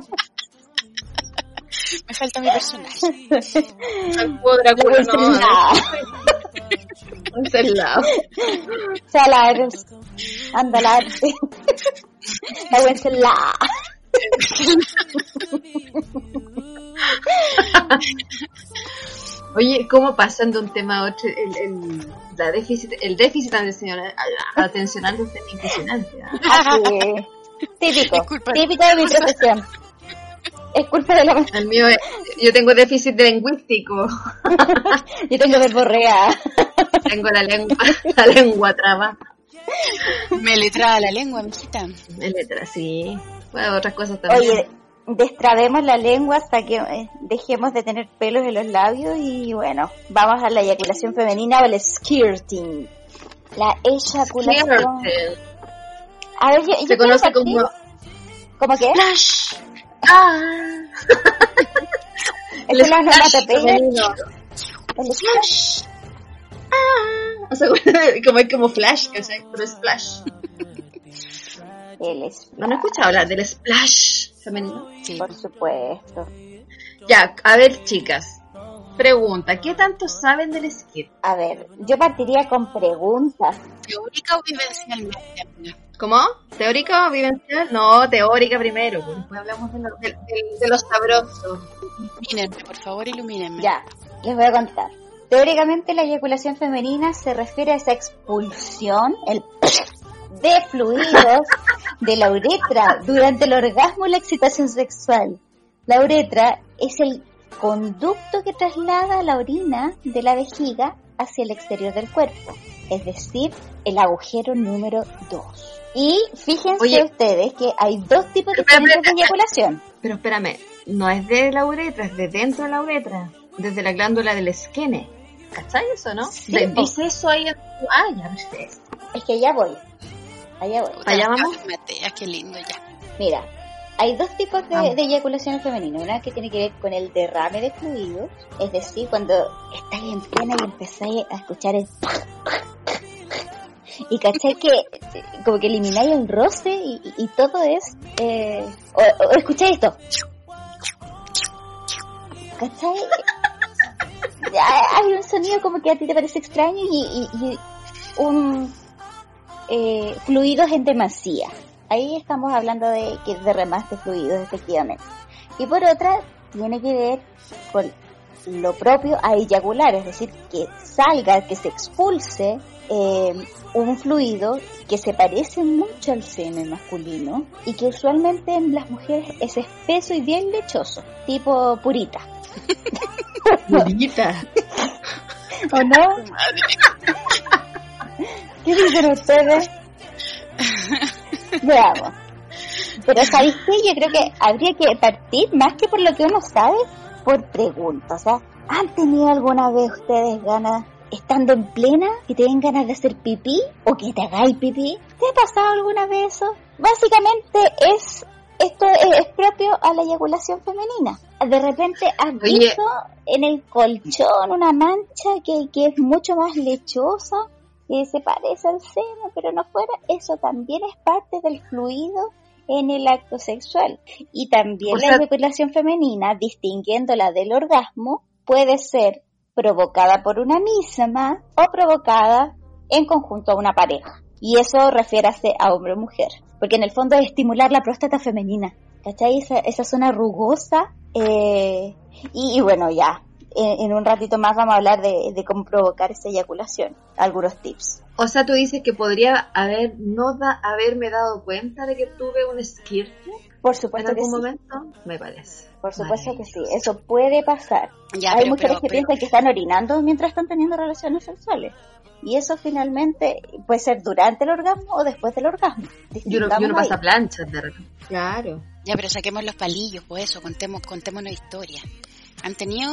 Me falta mi personaje. Podrá no. Es el lado. Salados. Andalarte. La la. Oye, ¿cómo pasan de un tema a otro? El, el, la déficit, el déficit atencional, atencional es impresionante. ¿eh? Típico, típico de mi profesión. Es culpa de la... El mío yo tengo déficit lingüístico. yo tengo verborrea. tengo la lengua, la lengua traba. Me letra la lengua, mijita. Me letra, sí. Bueno, otras cosas también. Oye, destrabemos la lengua hasta que eh, dejemos de tener pelos en los labios y bueno, vamos a la eyaculación femenina o el skirting. La eyaculación. A ver, yo, Se conoce como... ¿Cómo qué? Flash. Ah. el es la femenino. El flash. Ah. O sea, como es como flash, ¿cachai? Pero es flash. El ¿No han escuchado hablar del splash femenino? Sí. Por supuesto. Ya, a ver, chicas. Pregunta, ¿qué tanto saben del skit? A ver, yo partiría con preguntas. ¿Teórica o vivencial? ¿Cómo? ¿Teórica o vivencial? No, teórica primero, pues después hablamos de, lo, de, de, los sabrosos. Ilumínenme, por favor, ilumínenme. Ya, les voy a contar. Teóricamente la eyaculación femenina se refiere a esa expulsión, el de fluidos de la uretra durante el orgasmo y la excitación sexual. La uretra es el conducto que traslada la orina de la vejiga hacia el exterior del cuerpo, es decir, el agujero número 2. Y fíjense ustedes que hay dos tipos de eyaculación. Pero espérame, no es de la uretra, es de dentro de la uretra, desde la glándula del esquene. ¿Cachai eso, no? Dice eso ahí. Ah, ya Es que ya voy. Allá voy. Allá vamos. Matea, qué lindo ya. Mira, hay dos tipos de, de, eyaculación femenina. Una que tiene que ver con el derrame de fluidos, es decir, cuando estás en plena y empezáis a escuchar el... Y cachai que como que elimináis el roce y, todo es... Eh, o, escucháis esto. ¿Cachai? Hay un sonido como que a ti te parece extraño y, y un eh, fluidos en demasía. Ahí estamos hablando de que de fluidos, efectivamente. Y por otra, tiene que ver con lo propio a eyacular, es decir, que salga, que se expulse eh, un fluido que se parece mucho al semen masculino y que usualmente en las mujeres es espeso y bien lechoso, tipo purita. Purita. ¿O no? ¿Qué dicen ustedes? Veamos. Pero ¿sabéis qué? Yo creo que habría que partir, más que por lo que uno sabe, por preguntas. O sea, ¿han tenido alguna vez ustedes ganas, estando en plena, que te den ganas de hacer pipí o que te hagáis pipí? ¿Te ha pasado alguna vez eso? Básicamente es esto es, propio a la eyaculación femenina. De repente has visto en el colchón una mancha que, que es mucho más lechosa que se parece al seno, pero no fuera, eso también es parte del fluido en el acto sexual. Y también la eyaculación femenina, distinguiéndola del orgasmo, puede ser provocada por una misma o provocada en conjunto a una pareja. Y eso refiere a hombre o mujer, porque en el fondo es estimular la próstata femenina, ¿cachai? Esa, esa zona rugosa. Eh, y bueno, ya, en, un ratito más vamos a hablar de, cómo provocar esa eyaculación, algunos tips. O sea, tú dices que podría haber no da, haberme dado cuenta de que tuve un esquirte. Por supuesto en algún que momento, me parece. Por supuesto que sí, eso puede pasar. Hay mujeres que piensan que están orinando mientras están teniendo relaciones sexuales. Y eso finalmente puede ser durante el orgasmo o después del orgasmo. Yo no, yo no pasa planchas de repente. Claro. Ya, pero saquemos los palillos, pues eso, contemos, contemos una historia. ¿Han tenido,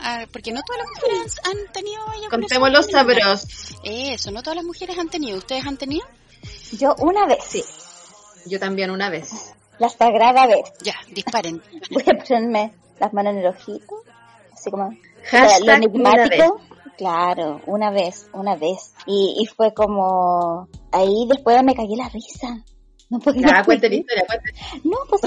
ah, porque no todas las mujeres han, tenido Contemos los sabros. Eso, no todas las mujeres han tenido. ¿Ustedes han tenido? Yo una vez. Sí. Yo también una vez. La sagrada vez. Ya, disparen. Voy a ponerme las manos en el ojito. Así como lo enigmático. Claro, una vez, una vez. Y, y fue como... Ahí después me cagué la risa. No podía. Ah, cuéntame historia, No, pues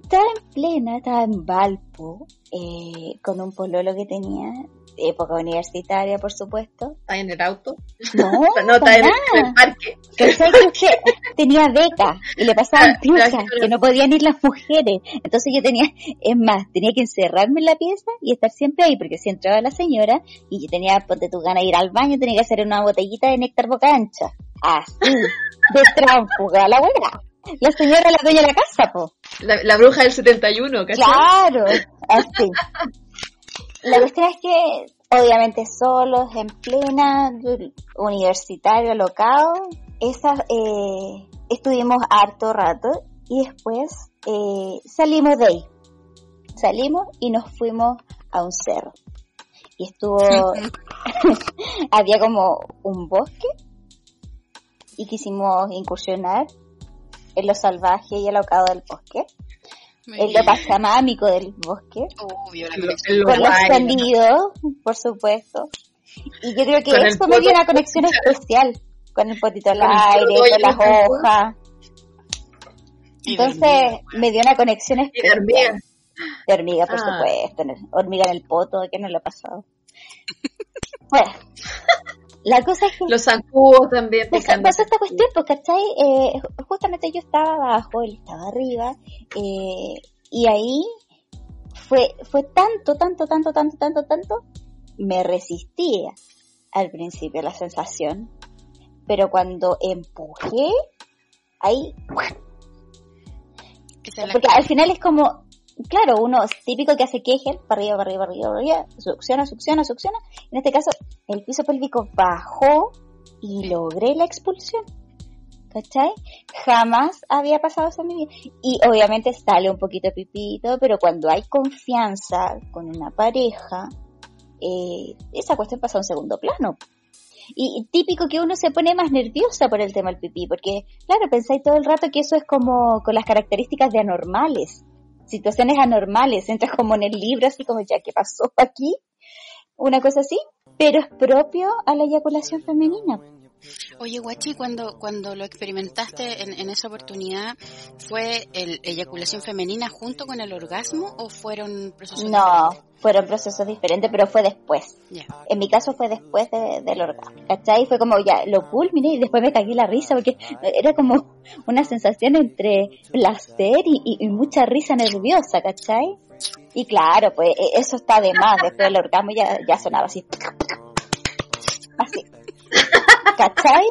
estaba en plena, estaba en Valpo, eh, con un pololo que tenía, época universitaria, por supuesto. ¿Está en el auto? No, no está en el, parque. Que tenía beca y le pasaban piezas que no podían ir las mujeres. Entonces yo tenía, es más, tenía que encerrarme en la pieza y estar siempre ahí, porque si entraba la señora y yo tenía, ponte tu gana de ir al baño, tenía que hacer una botellita de néctar boca ancha. Así de tránsfuga, la buena. La señora la dueña de la casa, po. La, bruja del 71, ¿cachai? Claro, así. La cuestión es que, obviamente, solos, en plena, universitario, alocado, esa, eh, estuvimos harto rato y después eh, salimos de ahí. Salimos y nos fuimos a un cerro. Y estuvo, había como un bosque y quisimos incursionar en lo salvaje y alocado del bosque. En lo pachamámico del bosque. Obvio, con los sonidos, por supuesto. Y yo creo que eso me dio una conexión especial con el potito al aire, con las hojas. Entonces me dio una conexión especial. de hormiga. De hormiga, por ah. supuesto. Hormiga en el poto, que no lo ha pasado. bueno, la cosa es que... Los zancudos también. Pasó esta cuestión, pues, ¿cachai? Eh, justamente yo estaba abajo, él estaba arriba, eh, y ahí fue, fue tanto, tanto, tanto, tanto, tanto, tanto, me resistía al principio la sensación, pero cuando empujé, ahí... Porque al final es como, claro, uno es típico que hace Kegel, para arriba, para arriba, para arriba, arriba, succiona, succiona, succiona. En este caso, el piso pélvico bajó y logré la expulsión. ¿Cachai? Jamás había pasado eso en mi vida. Y obviamente sale un poquito pipito, pero cuando hay confianza con una pareja, eh, esa cuestión pasa a un segundo plano. Y, típico que uno se pone más nerviosa por el tema del pipí, porque, claro, pensáis todo el rato que eso es como con las características de anormales situaciones anormales, entras como en el libro, así como ya, ¿qué pasó aquí? Una cosa así, pero es propio a la eyaculación femenina. Oye, Guachi, cuando, cuando lo experimentaste en, en, esa oportunidad, ¿fue el eyaculación femenina junto con el orgasmo o fueron procesos No, fueron procesos diferentes, pero fue después. En mi caso fue después del orgasmo. ¿Cachai? Fue como ya, lo culminé y después me cagué la risa porque era como una sensación entre placer y, y mucha risa nerviosa, ¿cachai? Y claro, pues e, eso está de más, después del orgasmo ya, ya sonaba así. Así. ¿Cachai?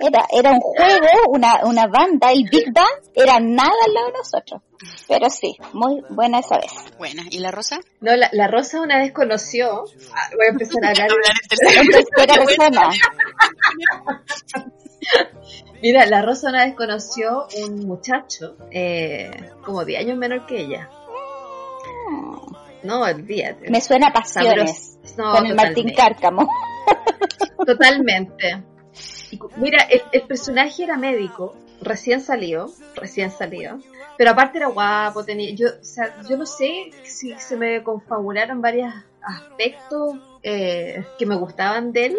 Era, era un juego, una, una banda, el Big Bang, era nada al lado de nosotros. Pero sí, muy buena esa vez. Buena. ¿Y la Rosa? No, la, la Rosa una vez conoció, ah, voy a empezar a hablar en persona. Mira, la Rosa una vez conoció un muchacho, eh, como 10 años menor que ella. Mm. No, olvídate. Me suena a pasiones. con el Martín Cárcamo. Totalmente. mira, el, personaje era médico, recién salió, recién salido, pero aparte era guapo, tenía, yo, o sea, yo no sé si se me confabularon varios aspectos eh, que me gustaban de él,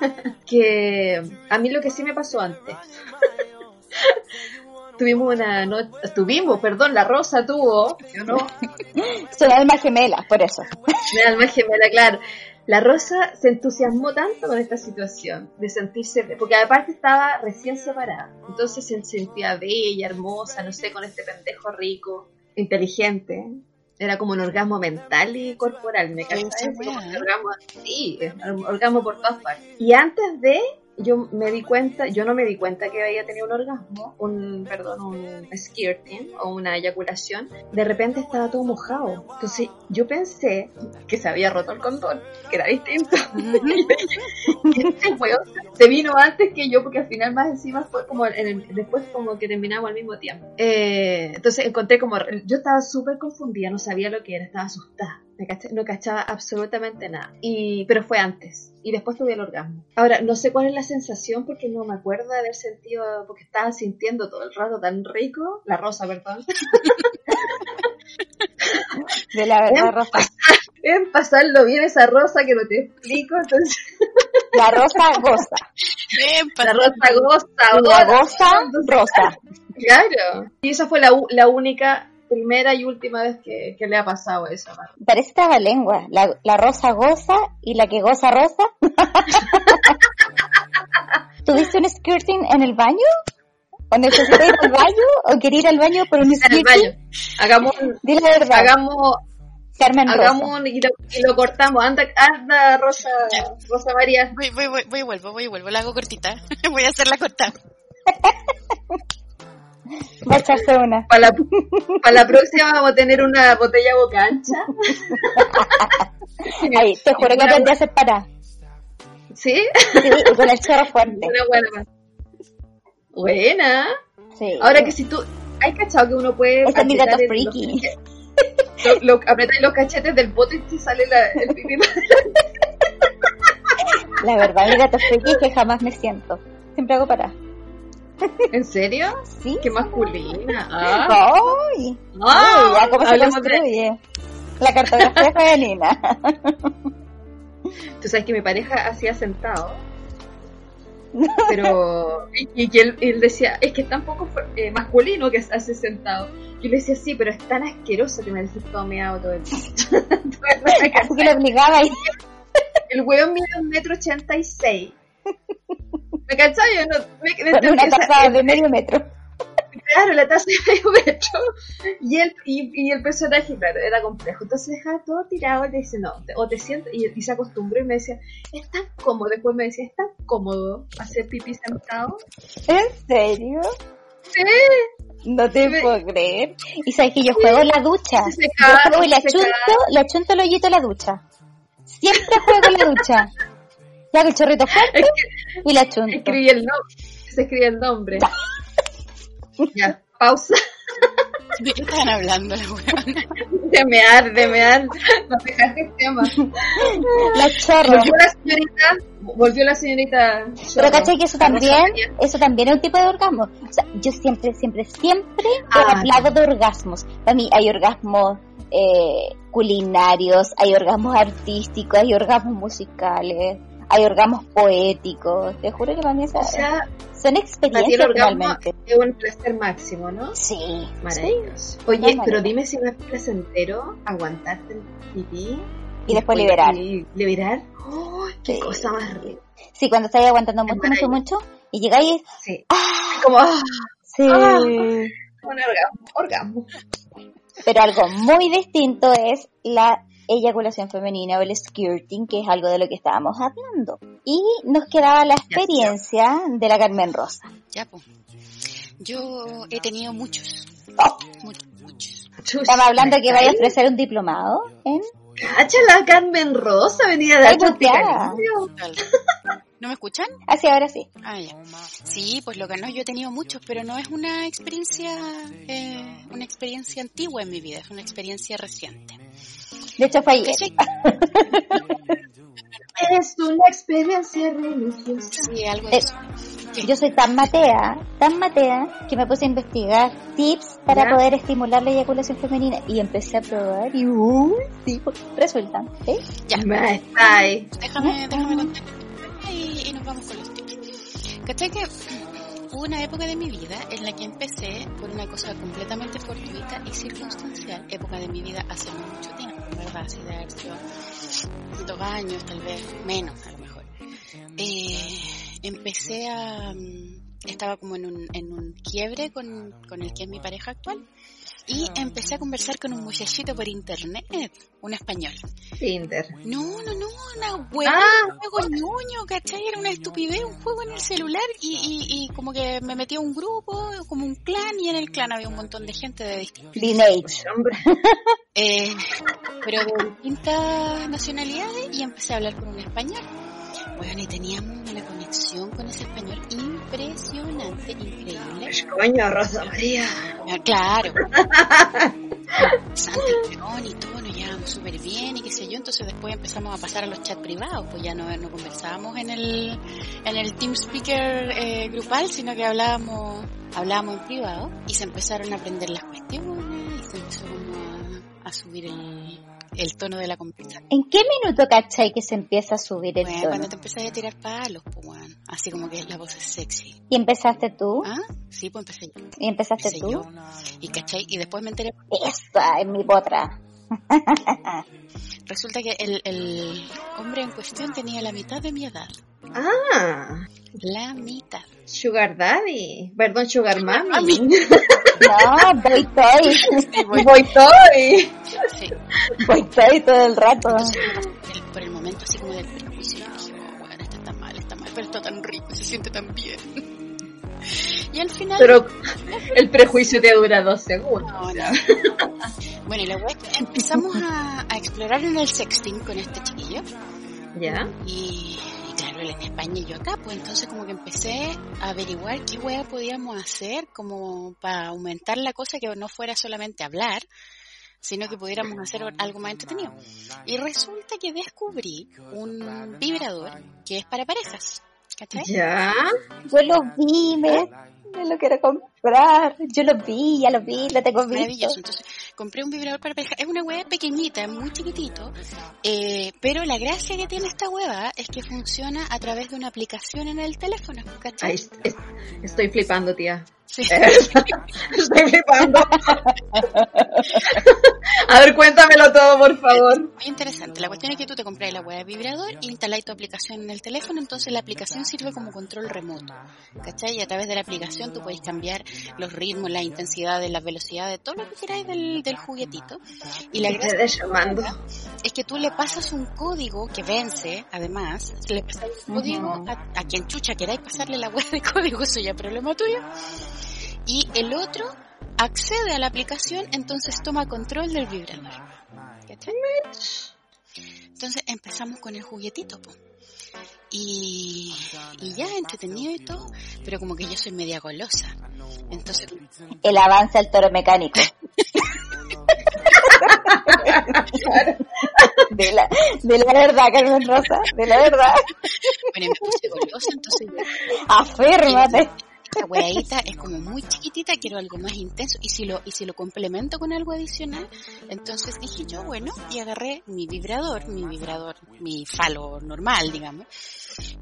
que a mí lo que sí me pasó antes. tuvimos una noche, tuvimos, perdón, la Rosa tuvo, yo no. Son alma gemela, por eso. Mi alma gemela, claro la Rosa se entusiasmó tanto con esta situación de sentirse, porque aparte estaba recién separada, entonces se sentía bella, hermosa, no sé, con este pendejo rico, inteligente. Era como un orgasmo mental y corporal, me cae. Sí, un orgasmo por todas partes. Y antes de yo me di cuenta, yo no me di cuenta que había tenido un orgasmo, un, perdón, un skirting o una eyaculación, de repente estaba todo mojado. Entonces yo pensé que se había roto el condón, que era distinto. este se vino antes que yo, porque al final más encima fue como, después como que terminamos al mismo tiempo. Eh, entonces encontré como, yo estaba súper confundida, no sabía lo que era, estaba asustada no cachaba absolutamente nada. Y, pero fue antes. Y después tuve el orgasmo. Ahora, no sé cuál es la sensación porque no me acuerdo de haber sentido, porque estaba sintiendo todo el rato tan rico. La rosa, perdón. De la verdad, rosa. En pasarlo bien esa rosa que no te explico, entonces. La rosa goza. la rosa goza. La goza rosa. Claro. Y esa fue la, la única primera y última vez que, le ha pasado eso. Parece esta lengua. La, la rosa goza y la que goza rosa. ¿Tuviste un skirting en el baño? ¿O necesitas ir al baño? ¿O querer ir al baño por un skirting? En el baño. Hagamos, Dile la verdad. Hagamos, Carmen Hagamos y lo, y lo, cortamos. Anda, anda Rosa, Rosa María. Voy, voy, voy, voy y vuelvo, voy y vuelvo. La hago cortita. voy a hacerla corta. Va a echarse una. Para la, para la próxima vamos a tener una botella boca ancha. Ay, te juro que te hacer para. ¿Sí? Sí, con el chorro fuerte. Una buena. Buena. Sí. Ahora que si tú... ¿Hay cachado que uno puede... Esta es mi dato freaky. Lo, lo, los cachetes del bote y te sale la, el pipí. La verdad, mi gato freaky es que jamás me siento. Siempre hago para. ¿En serio? Sí. Qué masculina. Ah. ¡Ay! ¡Ay! Ya cómo se construye. La cartografía femenina. Tú sabes que mi pareja hacía sentado. Pero. Y, que él, decía, es que es tan poco eh, masculino que hace sentado. Y le decía, sí, pero es tan asqueroso que me dejes todo meado todo el tiempo. Así que lo obligaba. El huevo mide un metro ochenta y seis ¿Me cachai? No, me, una taza de medio metro. Claro, la taza de medio metro. Y el, y, y, el personaje, claro, era complejo. Entonces dejaba todo tirado y le dice, no, o te sientes, y, y, se acostumbró y me decía, es tan cómodo. Después me decía, es tan cómodo hacer pipí sentado. ¿En serio? Sí. No te puedo creer. Y sabes que yo juego en la ducha. yo juego y la chunto, la chunto el hoyito en la ducha. Siempre juego en la ducha. Ya hago el chorrito fuerte y la chunto. Escribí el nombre. Se escribe el nombre. ya, pausa. ¿De qué están hablando la De mear, de mear. No dejaste el tema. La chorro. Volvió la señorita. Volvió la señorita. Pero caché que eso también, eso también es un tipo de orgasmo. O sea, yo siempre, siempre, siempre he ah, hablado de orgasmos. Para mí hay orgasmos eh, culinarios, hay orgasmos artísticos, hay orgasmos musicales hay orgasmos poéticos. Te juro que para mí o sea, son experiencias realmente. Es un placer máximo, ¿no? Sí. Maravilloso. Oye, pero dime si no es placentero aguantarte el pipí. Y después liberar. Y liberar. ¡Oh, qué cosa más rica! Sí, cuando estáis aguantando mucho, mucho, mucho, y llegáis. Sí. ¡Ah! Como. ¡ah! Sí. ¡Ah! Un orgasmo, orgasmo. Pero algo muy distinto es la eyaculación femenina o el skirting, que es algo de lo que estábamos hablando. Y nos quedaba la experiencia de la Carmen Rosa. Ya, pues. Yo he tenido muchos. Oh. Muchos, muchos. Estamos hablando que vaya a ofrecer un diplomado en... ¡Cacha la Carmen Rosa! Venía de ¿No me escuchan? Así, ahora sí. Ah, ya. Sí, pues lo que no, yo he tenido muchos, pero no es una experiencia, eh, una experiencia antigua en mi vida, es una experiencia reciente. De hecho fue ayer. es una experiencia religiosa. Sí, algo de eso. Yo soy tan matea, tan matea, que me puse a investigar tips para poder estimular la eyaculación femenina y empecé a probar y uh, sí, resulta. ¿eh? Ya. Déjame, déjame contar y, y nos vamos con los tips. ¿Cachai que hubo una época de mi vida en la que empecé por una cosa completamente fortuita y circunstancial, época de mi vida hace mucho tiempo, ¿verdad? Así de haber dos años, tal vez menos a lo mejor. Eh, empecé a... Mm, estaba como en un, en un quiebre con, con el que es mi pareja actual y empecé a conversar con un muchachito por internet, un español. Tinder. No, no, no, una web, ah. un juego ñoño, ¿cachai? Era una estupidez, un juego en el celular y, y, y como que me metí a un grupo, como un clan y en el clan había un montón de gente de distintos... Lineage. eh, pero de distintas nacionalidades y empecé a hablar con un español. Bueno, y teníamos una conexión con ese español impresionante, increíble. Coño, Rosa María. Ah, claro. y todo, nos llevábamos súper bien y qué sé yo, entonces después empezamos a pasar a los chats privados, pues ya no, no conversábamos en el, en el Team Speaker eh, grupal, sino que hablábamos, hablábamos en privado y se empezaron a aprender las cuestiones y se empezó a subir el, el tono de la conversación. ¿En qué minuto cachai que se empieza a subir el tono? Cuando te empezás a tirar palos, pues, así como que la voz es sexy. ¿Y empezaste tú? Ah, sí, pues empecé yo. ¿Y empezaste tú? Yo. Y cachai, y después me enteré. Esta es mi potra. Resulta que el, el hombre en cuestión tenía la mitad de mi edad. Ah. La mitad. Sugar Daddy. Perdón, Sugar Mami. no, Boy Toy. Sí, boy, Toy. Sí. Boy Toy todo el rato. por el momento así como del prejuicio, dije, oh, bueno, esto está mal, está mal, pero está tan rico, se siente tan bien. Y al final... Pero el prejuicio te dura dos segundos. bueno, y luego empezamos a, a explorar en el sexting con este chiquillo. ¿Ya? Y en España y yo acá, pues entonces como que empecé a averiguar qué hueá podíamos hacer como para aumentar la cosa que no fuera solamente hablar, sino que pudiéramos hacer algo más entretenido. Y resulta que descubrí un vibrador que es para parejas. ¿Cachai? Ya. Yo lo vi, me, me lo quiero comprar. Yo lo vi, ya lo vi, lo tengo visto. Maravilloso. Entonces, compré un vibrador para pareja. Es una hueá pequeñita, muy chiquitito, eh, pero la gracia que tiene esta hueva es que funciona a través de una aplicación en el teléfono, ¿cachai? estoy flipando, tía. Sí. Estoy flipando. A ver, cuéntamelo todo, por favor. muy interesante. La cuestión es que tú te compras la web de vibrador e instaláis tu aplicación en el teléfono, entonces la aplicación sirve como control remoto. ¿Cachai? Y a través de la aplicación tú puedes cambiar los ritmos, las intensidades, las velocidades, todo lo que queráis del, del juguetito. Y la gracia es que tú le pasas un código que vence, además, le pasas un código a, quien chucha queráis pasarle la web de código, eso ya es problema tuyo. Y el otro accede a la aplicación, entonces toma control del vibrador. Entonces empezamos con el juguetito, Y, y ya entretenido y todo, pero como que yo soy media golosa. Entonces. El avance al toro mecánico. de, la, de la verdad, Carmen Rosa, de la verdad. Bueno, me puse golosa, entonces. Afírmate esta hueadita es como muy chiquitita, quiero algo más intenso y si lo y si lo complemento con algo adicional, entonces dije yo, bueno, y agarré mi vibrador, mi vibrador, mi falo normal, digamos.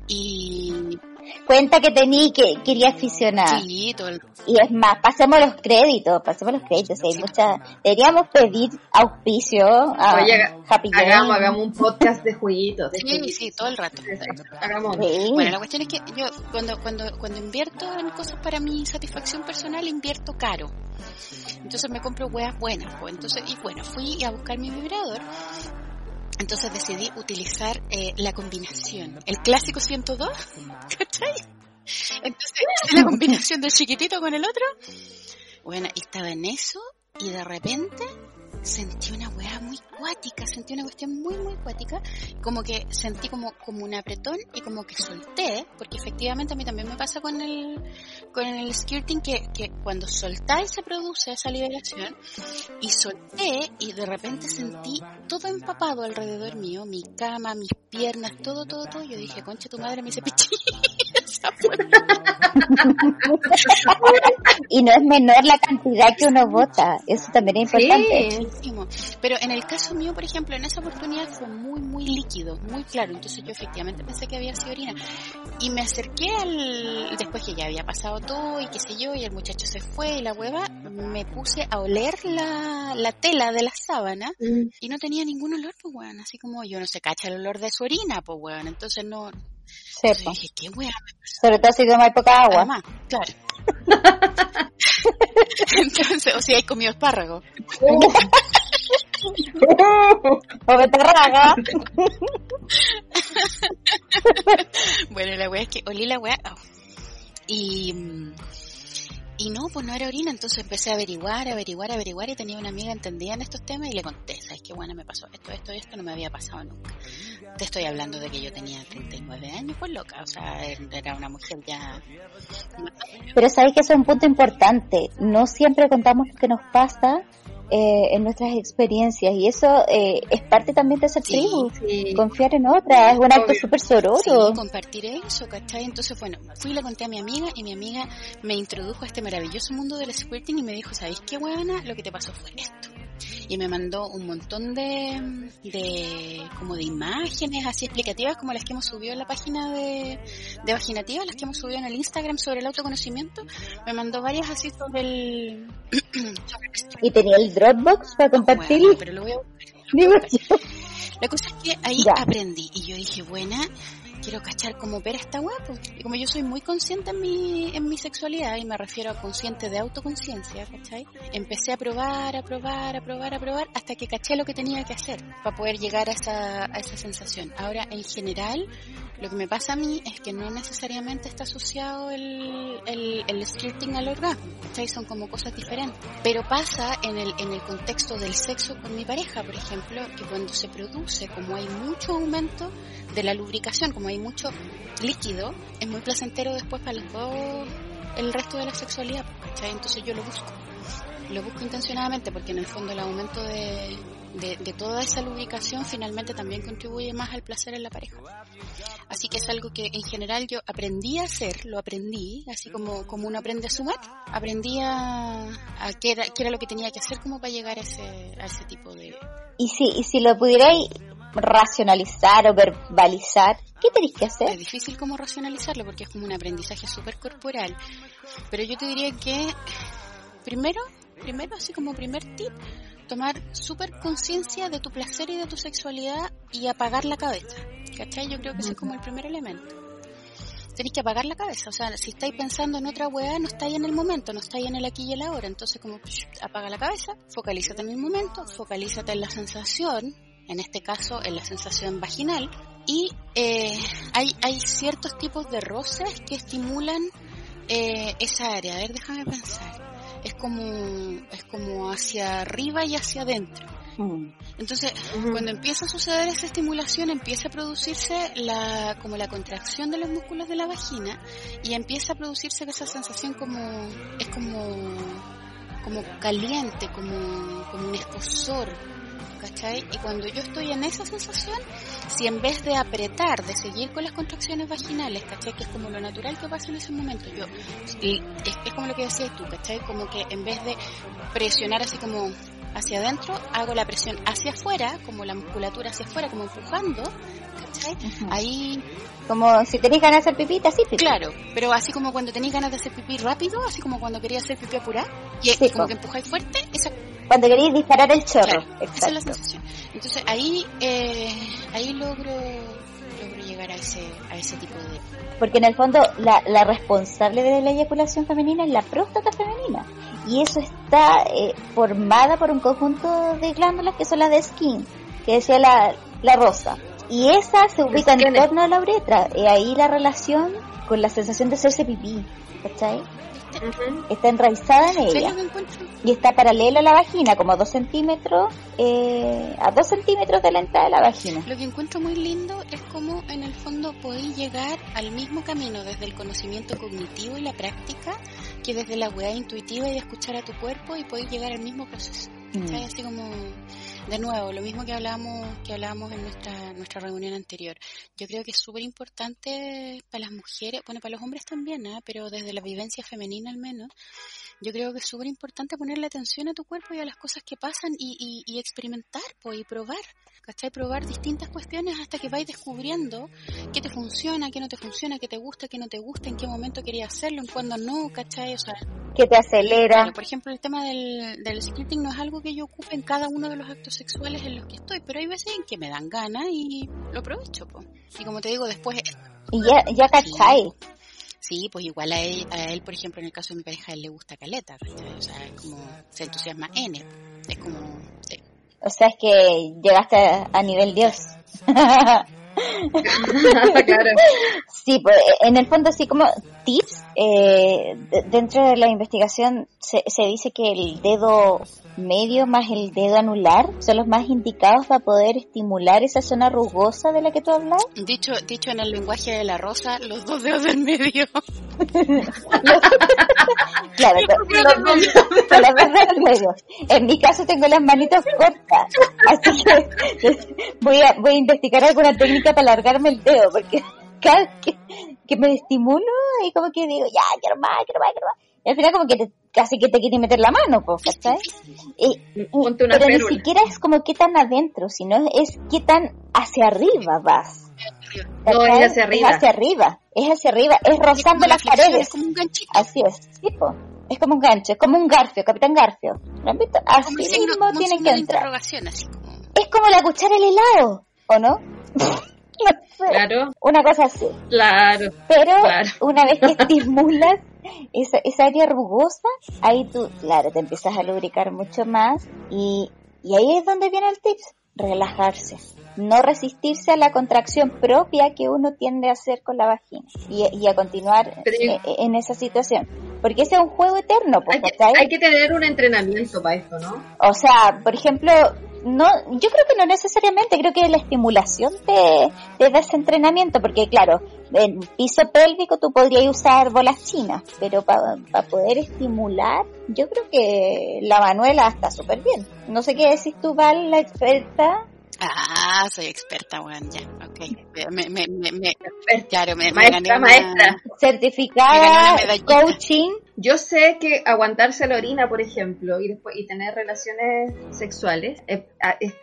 Y cuenta que tení que quería aficionar. Sí, todo el... Y es más, pasemos los créditos, pasemos los créditos, hay mucha deberíamos pedir auspicio a Happy hagamos, hagamos un podcast de jueguitos. sí, sí, todo el rato. Hagamos. Bueno, la cuestión es que yo cuando cuando cuando invierto en cosas para mi satisfacción personal invierto caro. Entonces me compro huevas buenas. Pues. Entonces, y bueno, fui a buscar mi vibrador. Entonces decidí utilizar eh, la combinación. El clásico 102, ¿cachai? Entonces, la combinación del chiquitito con el otro. Bueno, estaba en eso y de repente sentí una weá muy cuática, sentí una cuestión muy, muy cuática, como que sentí como, como un apretón y como que solté, porque efectivamente a mí también me pasa con el, con el skirting que, que cuando soltáis se produce esa liberación y solté y de repente sentí todo empapado alrededor mío, mi cama, mis piernas, todo, todo, todo, yo dije, concha tu madre me hice pichí. y no es menor la cantidad que uno vota, eso también es importante. Pero en el caso mío, por ejemplo, en esa oportunidad fue muy, muy líquido, muy claro, entonces yo efectivamente pensé que había sido orina. Y me acerqué al, después que ya había pasado todo y qué sé yo, y el muchacho se fue y la hueva, me puse a oler la, la tela de la sábana mm. y no tenía ningún olor, pues weón, así como yo no sé, cacha el olor de su orina, pues weón, entonces no, Dije, qué. Sobre todo si toma poca agua. Además, claro. Entonces, o si hay comido espárrago. o beterraga. bueno, la wea es que olí la wea. Oh. Y mm, y no, pues no era orina, entonces empecé a averiguar, averiguar, averiguar y tenía una amiga entendida en estos temas y le conté, ¿sabes qué bueno me pasó? Esto, esto, esto no me había pasado nunca. Te estoy hablando de que yo tenía 39 años, pues loca, o sea, era una mujer ya... Pero sabes que eso es un punto importante, no siempre contamos lo que nos pasa eh, en nuestras experiencias y eso eh, es parte también de ser tribu, confiar en otras, es un acto súper sororo. Sí, compartir eso, ¿cachai? Entonces, bueno, fui y le conté a mi amiga y mi amiga me introdujo a este maravilloso mundo del squirting y me dijo, ¿sabéis qué buena? Lo que te pasó fue esto y me mandó un montón de, de como de imágenes así explicativas como las que hemos subido en la página de, de Vaginativa, las que hemos subido en el Instagram sobre el autoconocimiento. Me mandó varias así sobre el... ¿Y tenía el Dropbox para compartir? pero lo voy a La cosa es que ahí aprendí y yo dije, buena, quiero cachar como ver esta guapo. Y como yo soy muy consciente en mi, en mi sexualidad, y me refiero a consciente de autoconciencia, ¿cachai? Empecé a probar, a probar, a probar, a probar, hasta que caché lo que tenía que hacer para poder llegar a esa, a esa sensación. Ahora, en general, lo que me pasa a mí es que no necesariamente está asociado el, el, el skirting al orgasmo, ¿cachai? Son como cosas diferentes. Pero pasa en el, en el contexto del sexo con mi pareja, por ejemplo, que cuando se produce, como hay mucho aumento de la lubricación, como hay mucho líquido, es muy placentero después para los el resto de la sexualidad, ¿cachai? Entonces yo lo busco. Lo busco intencionadamente porque en el fondo el aumento de, de, toda esa lubricación finalmente también contribuye más al placer en la pareja. Así que es algo que en general yo aprendí a hacer, lo aprendí, así como, como uno aprende a sumar, aprendí a, a qué, era, qué, era, lo que tenía que hacer como para llegar a ese, a ese tipo de... Y si, y si lo pudierais racionalizar o verbalizar, ¿qué tenéis que hacer? Es difícil como racionalizarlo porque es como un aprendizaje súper corporal, pero yo te diría que primero, primero así como primer tip, tomar súper conciencia de tu placer y de tu sexualidad y apagar la cabeza. ¿Cachai? Yo creo que ese es como el primer elemento. Tenéis que apagar la cabeza, o sea, si estáis pensando en otra weá, no estáis en el momento, no estáis en el aquí y el ahora. Entonces, como apaga la cabeza, focalízate en el momento, focalízate en la sensación, en este caso en la sensación vaginal, y eh, hay, hay ciertos tipos de roces que estimulan eh, esa área. A ver, déjame pensar es como, es como hacia arriba y hacia adentro. Mm. Entonces, cuando empieza a suceder esa estimulación, empieza a producirse la, como la contracción de los músculos de la vagina y empieza a producirse esa sensación como, es como, como caliente, como, como un escosor, ¿cachai? Y cuando yo estoy en esa sensación, si en vez de apretar, de seguir con las contracciones vaginales, ¿cachai? Que es como lo natural que pasa en ese momento, yo, y es, como lo que decías tú, ¿cachai? Como que en vez de presionar así como hacia adentro, hago la presión hacia afuera, como la musculatura hacia afuera, como empujando, ¿cachai? Ahí... Como si tenéis ganas de hacer pipí, así pipí. Claro, pero así como cuando tenéis ganas de hacer pipí rápido, así como cuando quería hacer pipí apurado, y, como que empujáis fuerte, esa cuando queréis disparar el chorro. esa es la sensación. Entonces ahí, eh, ahí logro, logro llegar a ese, a ese tipo de... Porque en el fondo la, la responsable de la eyaculación femenina es la próstata femenina. Y eso está eh, formada por un conjunto de glándulas que son las de skin, que decía la, la rosa. Y esa se ubica en torno a la uretra. Y ahí la relación con la sensación de hacerse pipí. ¿Cachai? Está enraizada en ella. Y está paralela a la vagina, como a dos centímetros, eh, a dos centímetros de la entrada de la vagina. Lo que encuentro muy lindo es como en el fondo podéis llegar al mismo camino desde el conocimiento cognitivo y la práctica que desde la weá intuitiva y de escuchar a tu cuerpo y podéis llegar al mismo proceso. Mm. Así como de nuevo, lo mismo que hablábamos, que hablábamos en nuestra, nuestra reunión anterior. Yo creo que es súper importante para las mujeres, bueno, para los hombres también, ¿eh? pero desde la vivencia femenina al menos, yo creo que es súper importante ponerle atención a tu cuerpo y a las cosas que pasan y, y, experimentar pues, y probar. ¿Cachai? Probar distintas cuestiones hasta que vais descubriendo qué te funciona, qué no te funciona, qué te gusta, qué no te gusta, en qué momento querías hacerlo, en cuándo no, ¿cachai? O sea, que te acelera. por ejemplo, el tema del, del scripting no es algo que yo ocupe en cada uno de los actos sexuales en los que estoy, pero hay veces en que me dan ganas y lo aprovecho. pues Y como te digo, después... Y ya, ya cachai. Sí, pues igual a él, a él, por ejemplo, en el caso de mi pareja, a él le gusta caleta, O sea, es como, se entusiasma N. Es como... O sea, es que llegaste a, nivel Dios. claro. Sí, pues en el fondo sí como tips, eh, dentro de la investigación se, se, dice que el dedo medio más el dedo anular son los más indicados para poder estimular esa zona rugosa de la que tú hablas. Dicho, dicho en el lenguaje de la rosa, los dos dedos del medio. claro, con los dos dedos medio. En mi caso tengo las manitos cortas, así que voy a, voy a investigar alguna técnica para alargarme el dedo, porque cada que, que me estimulo y como que digo, ya, quiero más, quiero más, quiero más. Y al final como que te, casi que te quiere meter la mano, ¿cachai? Y, pero ni siquiera es como qué tan adentro, sino es qué tan hacia arriba vas. No, es hacia arriba. Es hacia arriba, es hacia arriba, es rozando las paredes. Es como un ganchito. Así es, tipo. Es como un gancho, es como un garfio, Capitán Garfio. ¿Lo han visto? Así mismo tienen que entrar. Así como... Es como la cuchara del helado, ¿o no? Claro. Una cosa así. Claro. Pero una vez que estimulas esa, esa área rugosa, ahí tú, claro, te empiezas a lubricar mucho más y, y ahí es donde viene el tips, relajarse. No resistirse a la contracción propia que uno tiende a hacer con la vagina y, y a continuar e, e, en, esa situación. Porque ese es un juego eterno. Pues, hay, que, hay que tener un entrenamiento para esto, ¿no? O sea, por ejemplo, no, yo creo que no necesariamente, creo que la estimulación de te ese entrenamiento, porque claro, en piso pélvico tú podrías usar bolas chinas, pero para poder estimular, yo creo que la Manuela está súper bien. No sé qué decís tú, Val, la experta. Ah, soy experta, bueno, ya, ok. Me, me, me, me claro, me, maestra, maestra. Certificada, coaching. Yo sé que aguantarse la orina, por ejemplo, y después y tener relaciones sexuales, eh,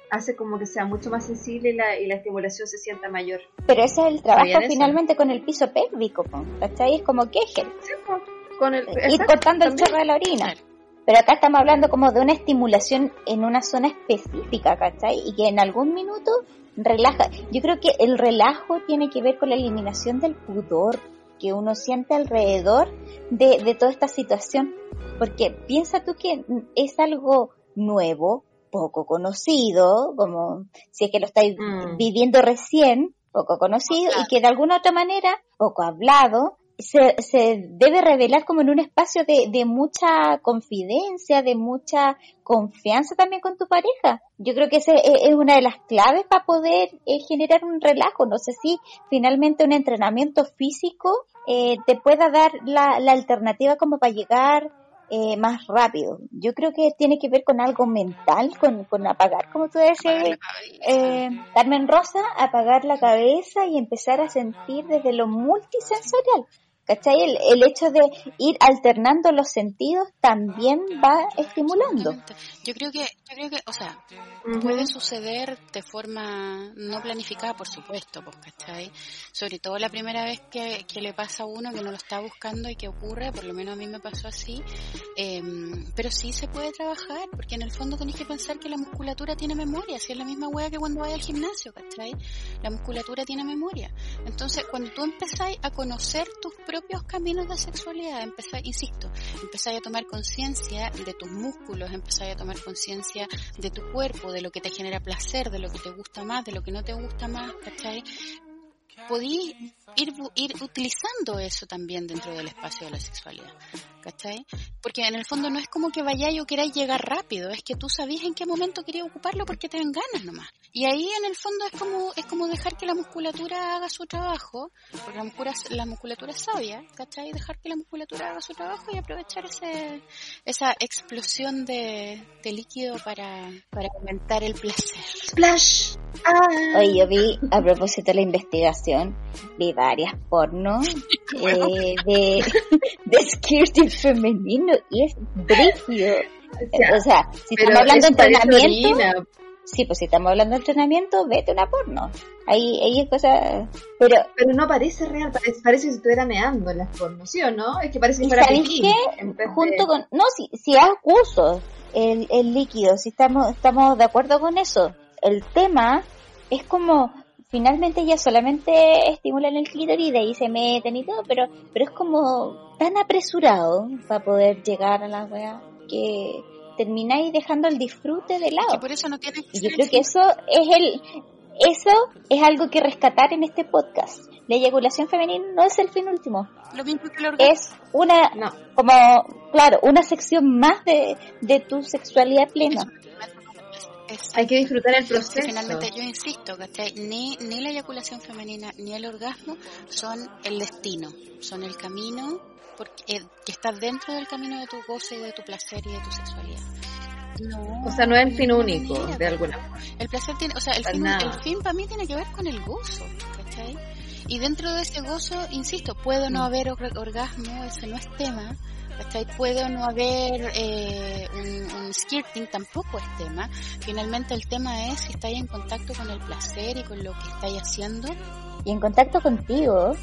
hace como que sea mucho más sensible y la, y la estimulación se sienta mayor. Pero ese es el trabajo finalmente con el piso pélvico, ¿cachai? Es como que Sí, con el, ir cortando el chorro de la orina. Pero acá estamos hablando como de una estimulación en una zona específica, ¿cachai? Y que en algún minuto relaja. Yo creo que el relajo tiene que ver con la eliminación del pudor que uno siente alrededor de, de toda esta situación. Porque piensa tú que es algo nuevo, poco conocido, como si es que lo estáis mm. viviendo recién, poco conocido, y que de alguna otra manera, poco hablado, se, se debe revelar como en un espacio de, de mucha confidencia, de mucha confianza también con tu pareja. Yo creo que esa es una de las claves para poder eh, generar un relajo. No sé si finalmente un entrenamiento físico eh, te pueda dar la, la, alternativa como para llegar eh, más rápido. Yo creo que tiene que ver con algo mental, con, con apagar, como tú decías, eh, Carmen Rosa, apagar la cabeza y empezar a sentir desde lo multisensorial. ¿Cachai? El, el, hecho de ir alternando los sentidos también va estimulando. Yo creo que, yo creo que, o sea, puede suceder de forma no planificada, por supuesto, pues, ¿cachai? Sobre todo la primera vez que, que, le pasa a uno que no lo está buscando y que ocurre, por lo menos a mí me pasó así, eh, pero sí se puede trabajar, porque en el fondo tenéis que pensar que la musculatura tiene memoria, si es la misma hueá que cuando vais al gimnasio, ¿cachai? La musculatura tiene memoria. Entonces, cuando tú empezáis a conocer tus propios caminos de sexualidad, empezáis, insisto, empezáis a tomar conciencia de tus músculos, empezáis a tomar conciencia de tu cuerpo, de lo que te genera placer, de lo que te gusta más, de lo que no te gusta más, ¿cachai? Podí ir, ir utilizando eso también dentro del espacio de la sexualidad. ¿cachai? Porque en el fondo no es como que vayáis o queráis llegar rápido, es que tú sabías en qué momento querías ocuparlo porque te dan ganas nomás. Y ahí en el fondo es como, es como dejar que la musculatura haga su trabajo, porque la musculatura, la musculatura es sabia, ¿cachai? Dejar que la musculatura haga su trabajo y aprovechar ese, esa explosión de, de líquido para, para aumentar el placer. Splash. Ah. Oye, yo vi, a propósito de la investigación, vi varias pornos eh, de, de femenino y es brígido. O sea, si estamos hablando de entrenamiento, sí, pues si estamos hablando de entrenamiento, vete una porno. Ahí, ahí es cosa, pero... Pero no parece real, parece, parece que se estuviera meando en las pornos, ¿sí o no? Es que parece que fuera Junto con, no, si, si uso el, el líquido, si estamos, estamos de acuerdo con eso. El tema es como finalmente ya solamente estimulan el clítoris y de ahí se meten y todo, pero, pero es como tan apresurado para poder llegar a la weá que termináis dejando el disfrute de lado. por eso no y yo creo que eso es el eso es algo que rescatar en este podcast. La eyaculación femenina no es el fin último. Lo mismo que el Es una, como, claro, una sección más de, de tu sexualidad plena. Hay que disfrutar el proceso. Finalmente, yo insisto, que Ni, ni la eyaculación femenina ni el orgasmo son el destino, son el camino porque, eh, que está dentro del camino de tu goce y de tu placer y de tu sexualidad. No, o sea, no es el fin único, de alguna forma. El placer tiene, o sea, el fin, el fin para mí tiene que ver con el gozo, ¿cachai? Y dentro de ese gozo, insisto, puedo no mm. haber orgasmo, ese no es tema, ¿cachai? Puede no haber eh, un, skirting, tampoco es tema. Finalmente el tema es si estáis en contacto con el placer y con lo que estáis haciendo. Y en contacto contigo.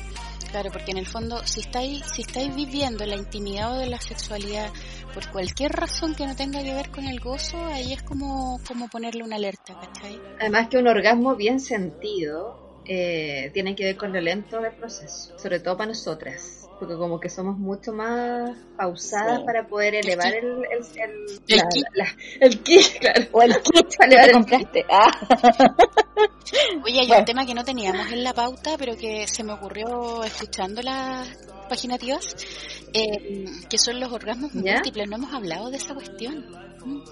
Claro, porque en el fondo, si estáis, si estáis viviendo la intimidad o de la sexualidad por cualquier razón que no tenga que ver con el gozo, ahí es como, como ponerle una alerta, ¿cachai? Además que un orgasmo bien sentido eh, tiene que ver con lo lento del proceso, sobre todo para nosotras porque como que somos mucho más pausadas para poder elevar el el, el, el, kit. el kit, claro. O el kit para elevar compraste. Ah. Oye, hay un tema que no teníamos en la pauta, pero que se me ocurrió escuchando las paginativas, eh, que son los orgasmos múltiples. No hemos hablado de esa cuestión.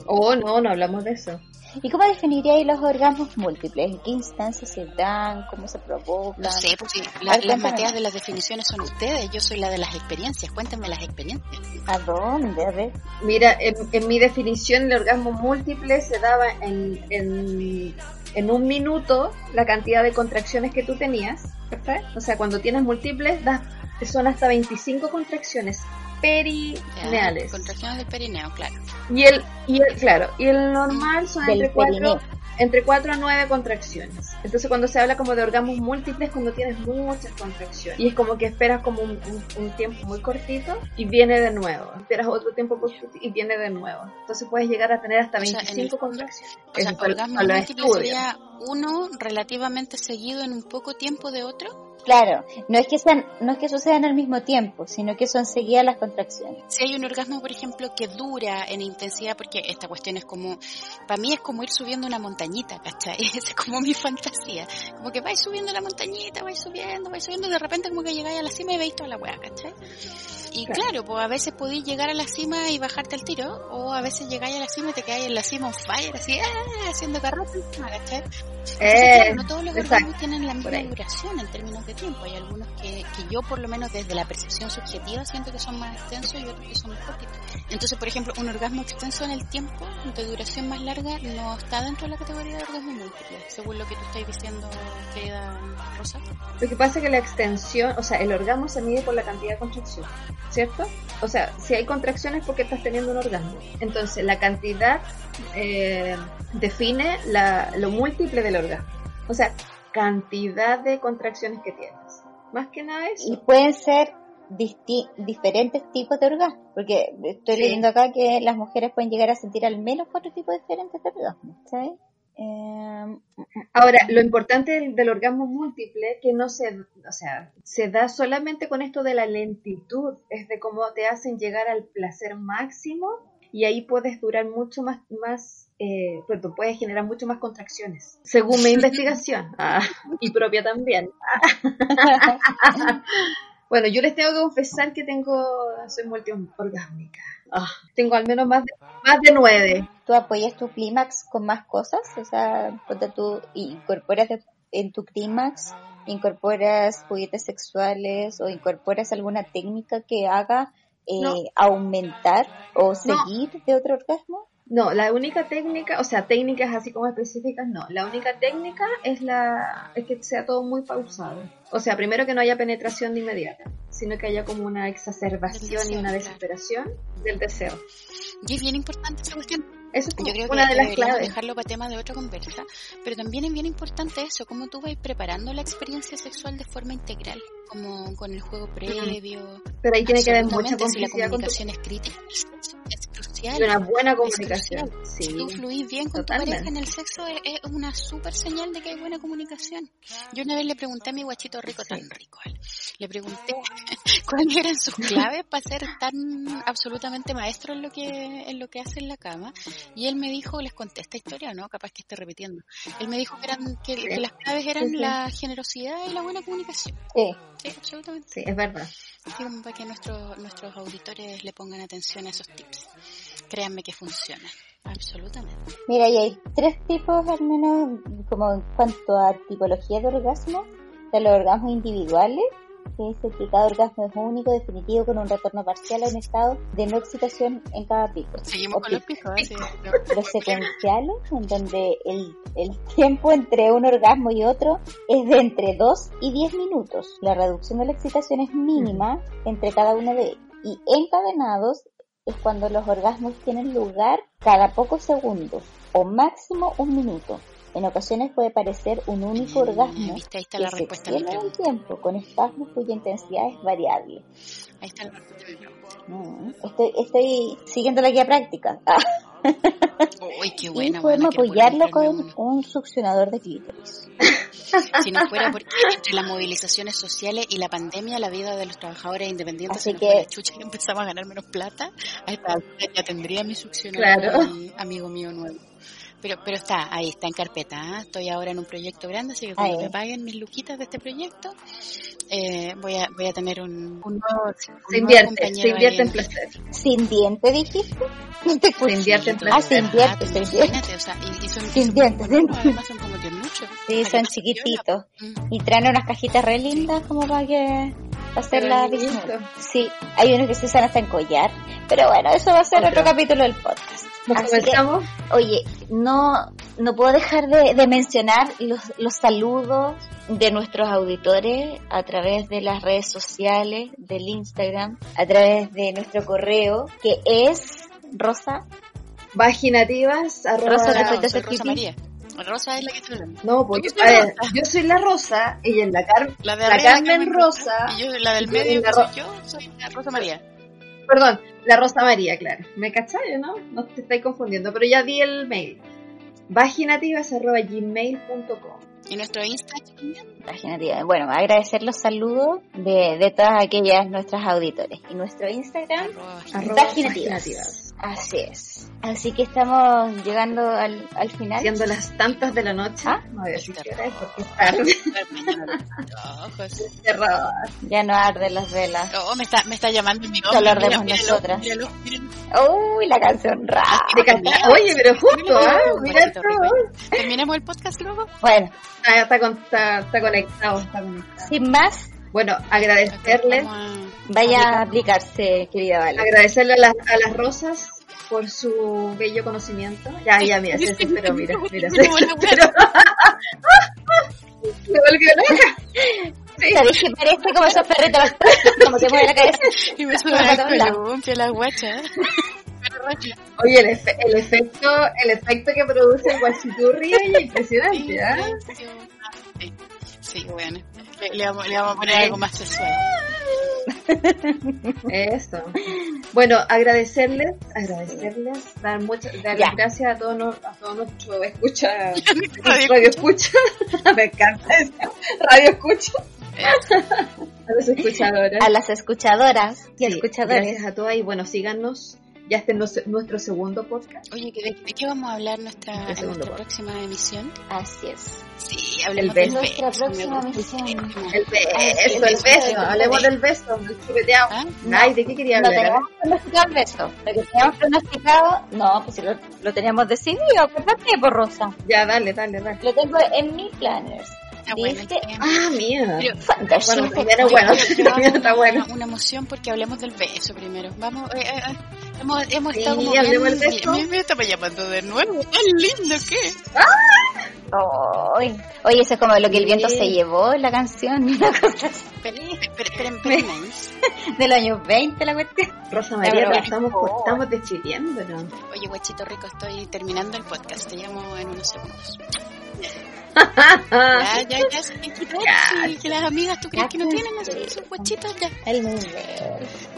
Oh, no, no hablamos de eso. ¿Y cómo definiríais los orgasmos múltiples? ¿En qué instancias se dan? ¿Cómo se provocan? No sé, porque las materias de las definiciones son ustedes, yo soy la de las experiencias. Cuéntenme las experiencias. ¿A dónde? A ver. Mira, en, mi definición el orgasmo múltiple se daba en, en, en, un minuto la cantidad de contracciones que tú tenías. O sea, cuando tienes múltiples, das, son hasta 25 contracciones perineales. contracciones del perineo, claro. Y el, y el, claro, y el normal son entre 4 entre 4 a 9 contracciones. Entonces cuando se habla como de orgasmos múltiples cuando tienes muchas contracciones. Y es como que esperas como un, tiempo muy cortito y viene de nuevo. Esperas otro tiempo cortito y viene de nuevo. Entonces puedes llegar a tener hasta 25 contracciones. O sea, orgasmo múltiple sería uno relativamente seguido en un poco tiempo de otro. Claro, no es que sean, no es que sucedan al mismo tiempo, sino que son seguidas las contracciones. Si hay un orgasmo, por ejemplo, que dura en intensidad, porque esta cuestión es como, para mí es como ir subiendo una montañita, ¿cachai? es como mi fantasía. Como que vais subiendo la montañita, vais subiendo, vais subiendo, de repente como que llegáis a la cima y veis toda la weá, ¿cachai? Y claro. pues a veces podéis llegar a la cima y bajarte al tiro, o a veces llegáis a la cima y te quedáis en la cima on fire, así, ¡ah! haciendo encima, ¿cachai? Eh, no todos los orgasmos tienen la misma duración en términos de tiempo. Hay algunos que, que yo, por lo menos desde la percepción subjetiva, siento que son más extensos y otros que son más cortitos. Entonces, por ejemplo, un orgasmo extenso en el tiempo, de duración más larga, no está dentro de la categoría de orgasmo múltiple, según lo que tú estás diciendo, querida Rosa. Lo que pasa es que la extensión, o sea, el orgasmo se mide por la cantidad de contracción, ¿cierto? O sea, si hay contracciones porque estás teniendo un orgasmo. Entonces, la cantidad eh, define la, lo múltiple del orgasmo. O sea, cantidad de contracciones que tienes. Más que nada eso. Y pueden ser diferentes tipos de orgasmo, porque estoy leyendo acá que las mujeres pueden llegar a sentir al menos cuatro tipos diferentes de orgasmo, ¿sabes? Em, Ahora, lo importante del, orgasmo múltiple que no se, o sea, se da solamente con esto de la lentitud, es de cómo te hacen llegar al placer máximo y ahí puedes durar mucho más, más eh, pues puedes generar mucho más contracciones, según mi investigación ah, y propia también. bueno, yo les tengo que confesar que tengo, soy multiorgásmica. Ah, tengo al menos más de, más de nueve. ¿Tú apoyas tu clímax con más cosas? O sea, tú incorporas en tu clímax, incorporas juguetes sexuales o incorporas alguna técnica que haga eh, aumentar o seguir de otro orgasmo? No, la única técnica, o sea, técnicas así como específicas, no. La única técnica es la es que sea todo muy pausado. O sea, primero que no haya penetración de inmediata, sino que haya como una exacerbación y una desesperación del deseo. Y es bien importante esa cuestión. Eso es Yo creo una que de las claves. dejarlo para tema de otra conversa, pero también es bien importante eso, cómo tú vas preparando la experiencia sexual de forma integral, como con el juego previo. Pero ahí tiene que haber mucha complicidad. Si la comunicación es crítica, crucial. Y una buena comunicación. Si tú fluís bien con tu pareja en el sexo, es, una súper señal de que hay buena comunicación. Yo una vez le pregunté a mi guachito rico, tan rico, le pregunté cuáles eran sus claves para ser tan absolutamente maestro en lo que en lo que hace en la cama. Y él me dijo, les conté esta historia, ¿no? Capaz que esté repitiendo. Él me dijo que, eran, que, las claves eran la generosidad y la buena comunicación. Sí. Sí, absolutamente. Sí, es verdad. para que nuestros nuestros auditores le pongan atención a esos tips. Créanme que funciona. Absolutamente. Mira, y hay tres tipos al menos como en cuanto a tipología de orgasmo. De los orgasmos individuales, que dice que cada orgasmo es único, definitivo, con un retorno parcial a un estado de no excitación en cada pico. Seguimos con los picos, ¿eh? Los secuenciales, en donde el, el tiempo entre un orgasmo y otro es de entre 2 y 10 minutos. La reducción de la excitación es mínima entre cada uno de ellos. Y encadenados es cuando los orgasmos tienen lugar cada pocos segundos o máximo un minuto. En ocasiones puede parecer un único orgasmo ¿Viste? Ahí está la respuesta se extiende el tiempo con espasmos cuya intensidad es variable. Ahí está la respuesta mm, estoy, estoy siguiendo la guía práctica. Uy, qué buena, y podemos apoyarlo con un succionador de clítoris. Si no fuera porque entre las movilizaciones sociales y la pandemia, la vida de los trabajadores independientes Así se que... chucha y empezamos a ganar menos plata, a esta ya tendría mi succionador amigo mío nuevo. Pero, pero está, ahí está en carpeta. ¿ah? Estoy ahora en un proyecto grande, así que cuando me paguen mis luquitas de este proyecto, eh, voy, a, voy a tener un, un nuevo. se invierte, se invierte en placer. ¿Sin diente dijiste? se invierte en placer. Ah, se invierte, se invierte. O sea, y, y son, sin dientes, además son como mucho. Sí, son chiquititos. Y traen unas cajitas re lindas como para que hacer la Sí, hay unos que se usan hasta en collar. Pero bueno, eso va a ser otro capítulo del podcast. Así que, oye, no, no puedo dejar de, de mencionar los, los saludos de nuestros auditores a través de las redes sociales, del Instagram, a través de nuestro correo, que es Rosa. Vaginativas, Rosa, Rosa, Rosa María. Rosa es la que estoy hablando. No, porque yo soy, ver, yo soy la Rosa, ella es la, Car la, de la Carmen Rosa. Y yo, la del medio, la soy yo, soy la Rosa María. Perdón, la Rosa María, claro. ¿Me cachai, no? No te estáis confundiendo, pero ya di el mail. vaginativas.gmail.com ¿Y nuestro Instagram? Vaginativa. Bueno, agradecer los saludos de, de todas aquellas nuestras auditores. Y nuestro Instagram, arroba, vaginativas. Así es. Así que estamos llegando al, al final. Siendo las tantas de la noche. ¿Ah? No voy a decir qué hora es porque es tarde. ya no arden las velas. Oh, me está, me está llamando mi nombre. Solo ardemos nosotras. Míralo, míralo. Uy, la canción rara. Oye, pero justo, ¿ah? Mira esto. ¿Terminamos el podcast luego? Bueno. Está, con, está, está conectado, está conectado. Sin más. Bueno, agradecerles. Vaya a aplicarse, querida Vale. Agradecerle a las, a las rosas por su bello conocimiento. Ya, ya, mira, se pero mira, mira, se pero... Me volvió loca. Sí. ¿Sabes que parece como esos perritos como que mueve la cabeza? Y me sube la columpia, la guacha. Oye, el, efe el, efecto el efecto que produce el guachiturri es impresionante, ¿eh? Sí, sí, bueno. Le, le, vamos, le vamos a poner algo más sexual. Eso. Bueno, agradecerles, agradecerles, dar muchas, dar gracias a todos a todos nuestros escucha, radio escucha, me encanta eso, radio escucha. a las escuchadoras. A las escuchadoras y sí, escuchadores. Gracias a todas y bueno, síganos ya este es nuestro segundo podcast. Oye, ¿de, de qué vamos a hablar nuestra, en nuestra próxima emisión? Así es. Sí, hablemos del beso. Nuestra próxima emisión. El beso, el beso. Hablemos del beso, del chupeteado. ¿Ah? Ay, ¿de qué quería hablar? No teníamos pronosticado el beso. Lo que teníamos pronosticado, no, pues lo, lo teníamos decidido. ¿Por qué, por Rosa? Ya, dale, dale, dale. Lo tengo en mi planners. Ah, bueno, ah, mira. Fantástico. Bueno, primero, bueno, primero está bueno. Una, una, emoción porque hablemos del beso primero. Vamos, eh, eh, hemos, hemos sí, estado como hablemos del beso. Me, me estaba llamando de nuevo. ¡Tan lindo que! ¡Ah! Oh, oye, eso es como lo que el viento sí. se llevó, la canción, una cosa De los años 20 la cuestión. Rosa María, pero estamos, oh. estamos despidiéndonos. Oye, guachito rico, estoy terminando el podcast. Te llamo en unos segundos. Ya, ya, ya, se sí, que las amigas, ¿tú crees que no tienen esos huechitos ya? El mundo.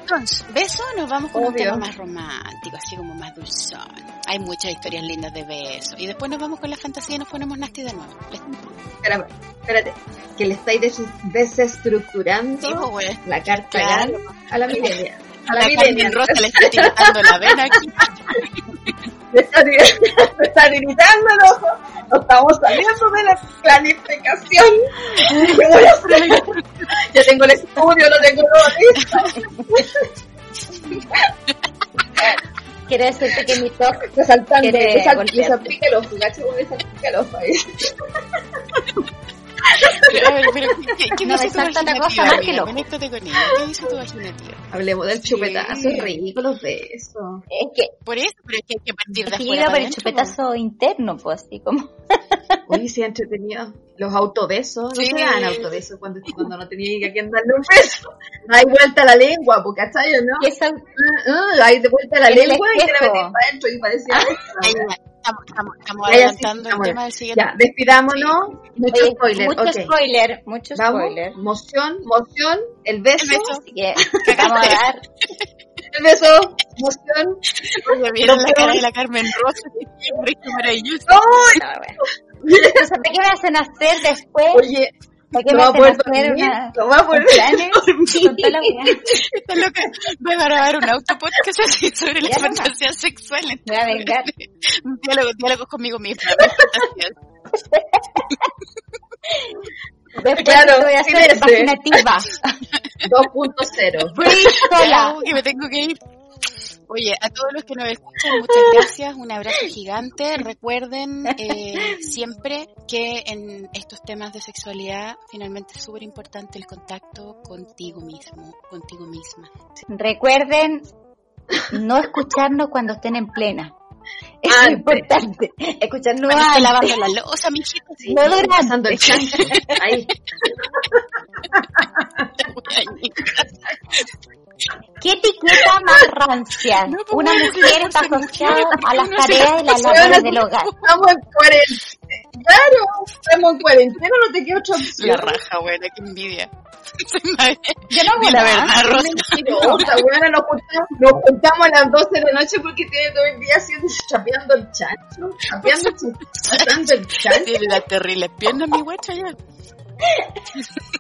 Entonces, beso, nos vamos con un tema más romántico, así como más dulzón. Hay muchas historias lindas de beso. Y después nos vamos con la fantasía y nos ponemos nasty de nuevo. Espérate, espérate, que le estáis des desestructurando pues, la carta claro. a la milenia. A la, la milenia. Rosa le está tirando la vena aquí. me está, me está gritando el ojo. No estamos saliendo de la planificación. ¿Qué voy a hacer? Ya tengo el estudio, no tengo todo listo. Quiere decirte que mi top resaltando, salpica el ojo, gacho, salpica el Pero, pero, ¿qué, qué no dice tu? Cosa, amiga? Conéctate con ella. ¿Qué dice tu vaginativa? Hablemos del chupetazo, sí. rico los besos. Es que, por eso, pero es que hay que partir de afuera. por el chupetazo interno, pues así como. Uy, sí, entretenido. Los autobesos, no sí. se dan autobesos cuando, cuando no tenía que darle un beso. No hay vuelta a la lengua, porque ¿cachai no? ¿Qué son? Uh, uh, hay de vuelta a la lengua y te la metes para adentro y parecía. Ah, Estamos, estamos, estamos adelantando el tema del siguiente. Ya, despidámonos. Sí. Mucho spoiler. Mucho okay. spoiler, mucho Vamos. spoiler. Moción, moción, el beso. El beso. Yeah. Que vamos a dar. El beso, moción. Oye, vieron la cara de la Carmen Rosa. Qué maravilloso. No, no, bueno. No sé qué me hacen hacer después. Oye. ¿Para qué no va a poder dormir, una, no va a poder la vida? Esta loca va a grabar un autopodcast así sobre fantasías sexuales. Me voy a vengar. Un diálogo, diálogo conmigo misma. Después Claro, voy a hacer imaginativa. 2.0 Free sola. que me tengo que ir. Oye, a todos los que nos escuchan, muchas gracias, un abrazo gigante. Recuerden eh, siempre que en estos temas de sexualidad, finalmente es súper importante el contacto contigo mismo, contigo misma. Recuerden no escucharnos cuando estén en plena. Es Antes. importante. Cuando esté antes. lavando la losa, mijito. Sí, No pasando el chancho. Ahí. ¿Qué etiqueta más rancia? No, pues, Una mujer no está no asociada a las no tareas y las no labores no del hogar. Estamos en cuarentena. Claro, estamos en cuarentena, no te queda otra opción. La raja, buena, qué envidia. Yo no Di hago la verdad, Rosa. Mentirosa, weona, nos juntamos, nos juntamos a las 12 de la noche porque tiene todo el día haciendo, chapeando el chancho, chapeando, el chancho. Tiene las terribles piernas, mi guacha, ya.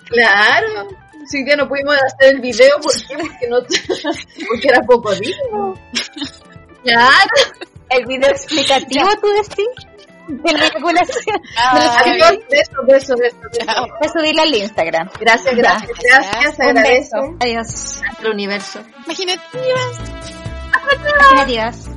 Claro. Si ya no pudimos hacer el video, ¿por qué? Porque, no, porque era poco digno. Claro. El video explicativo, tú decís, de la regulación. Ah, Adiós, beso, beso, beso. Voy a al Instagram. Gracias, gracias, gracias, Un agradezco beso. Adiós. al universo. Imagínate. Imaginativas.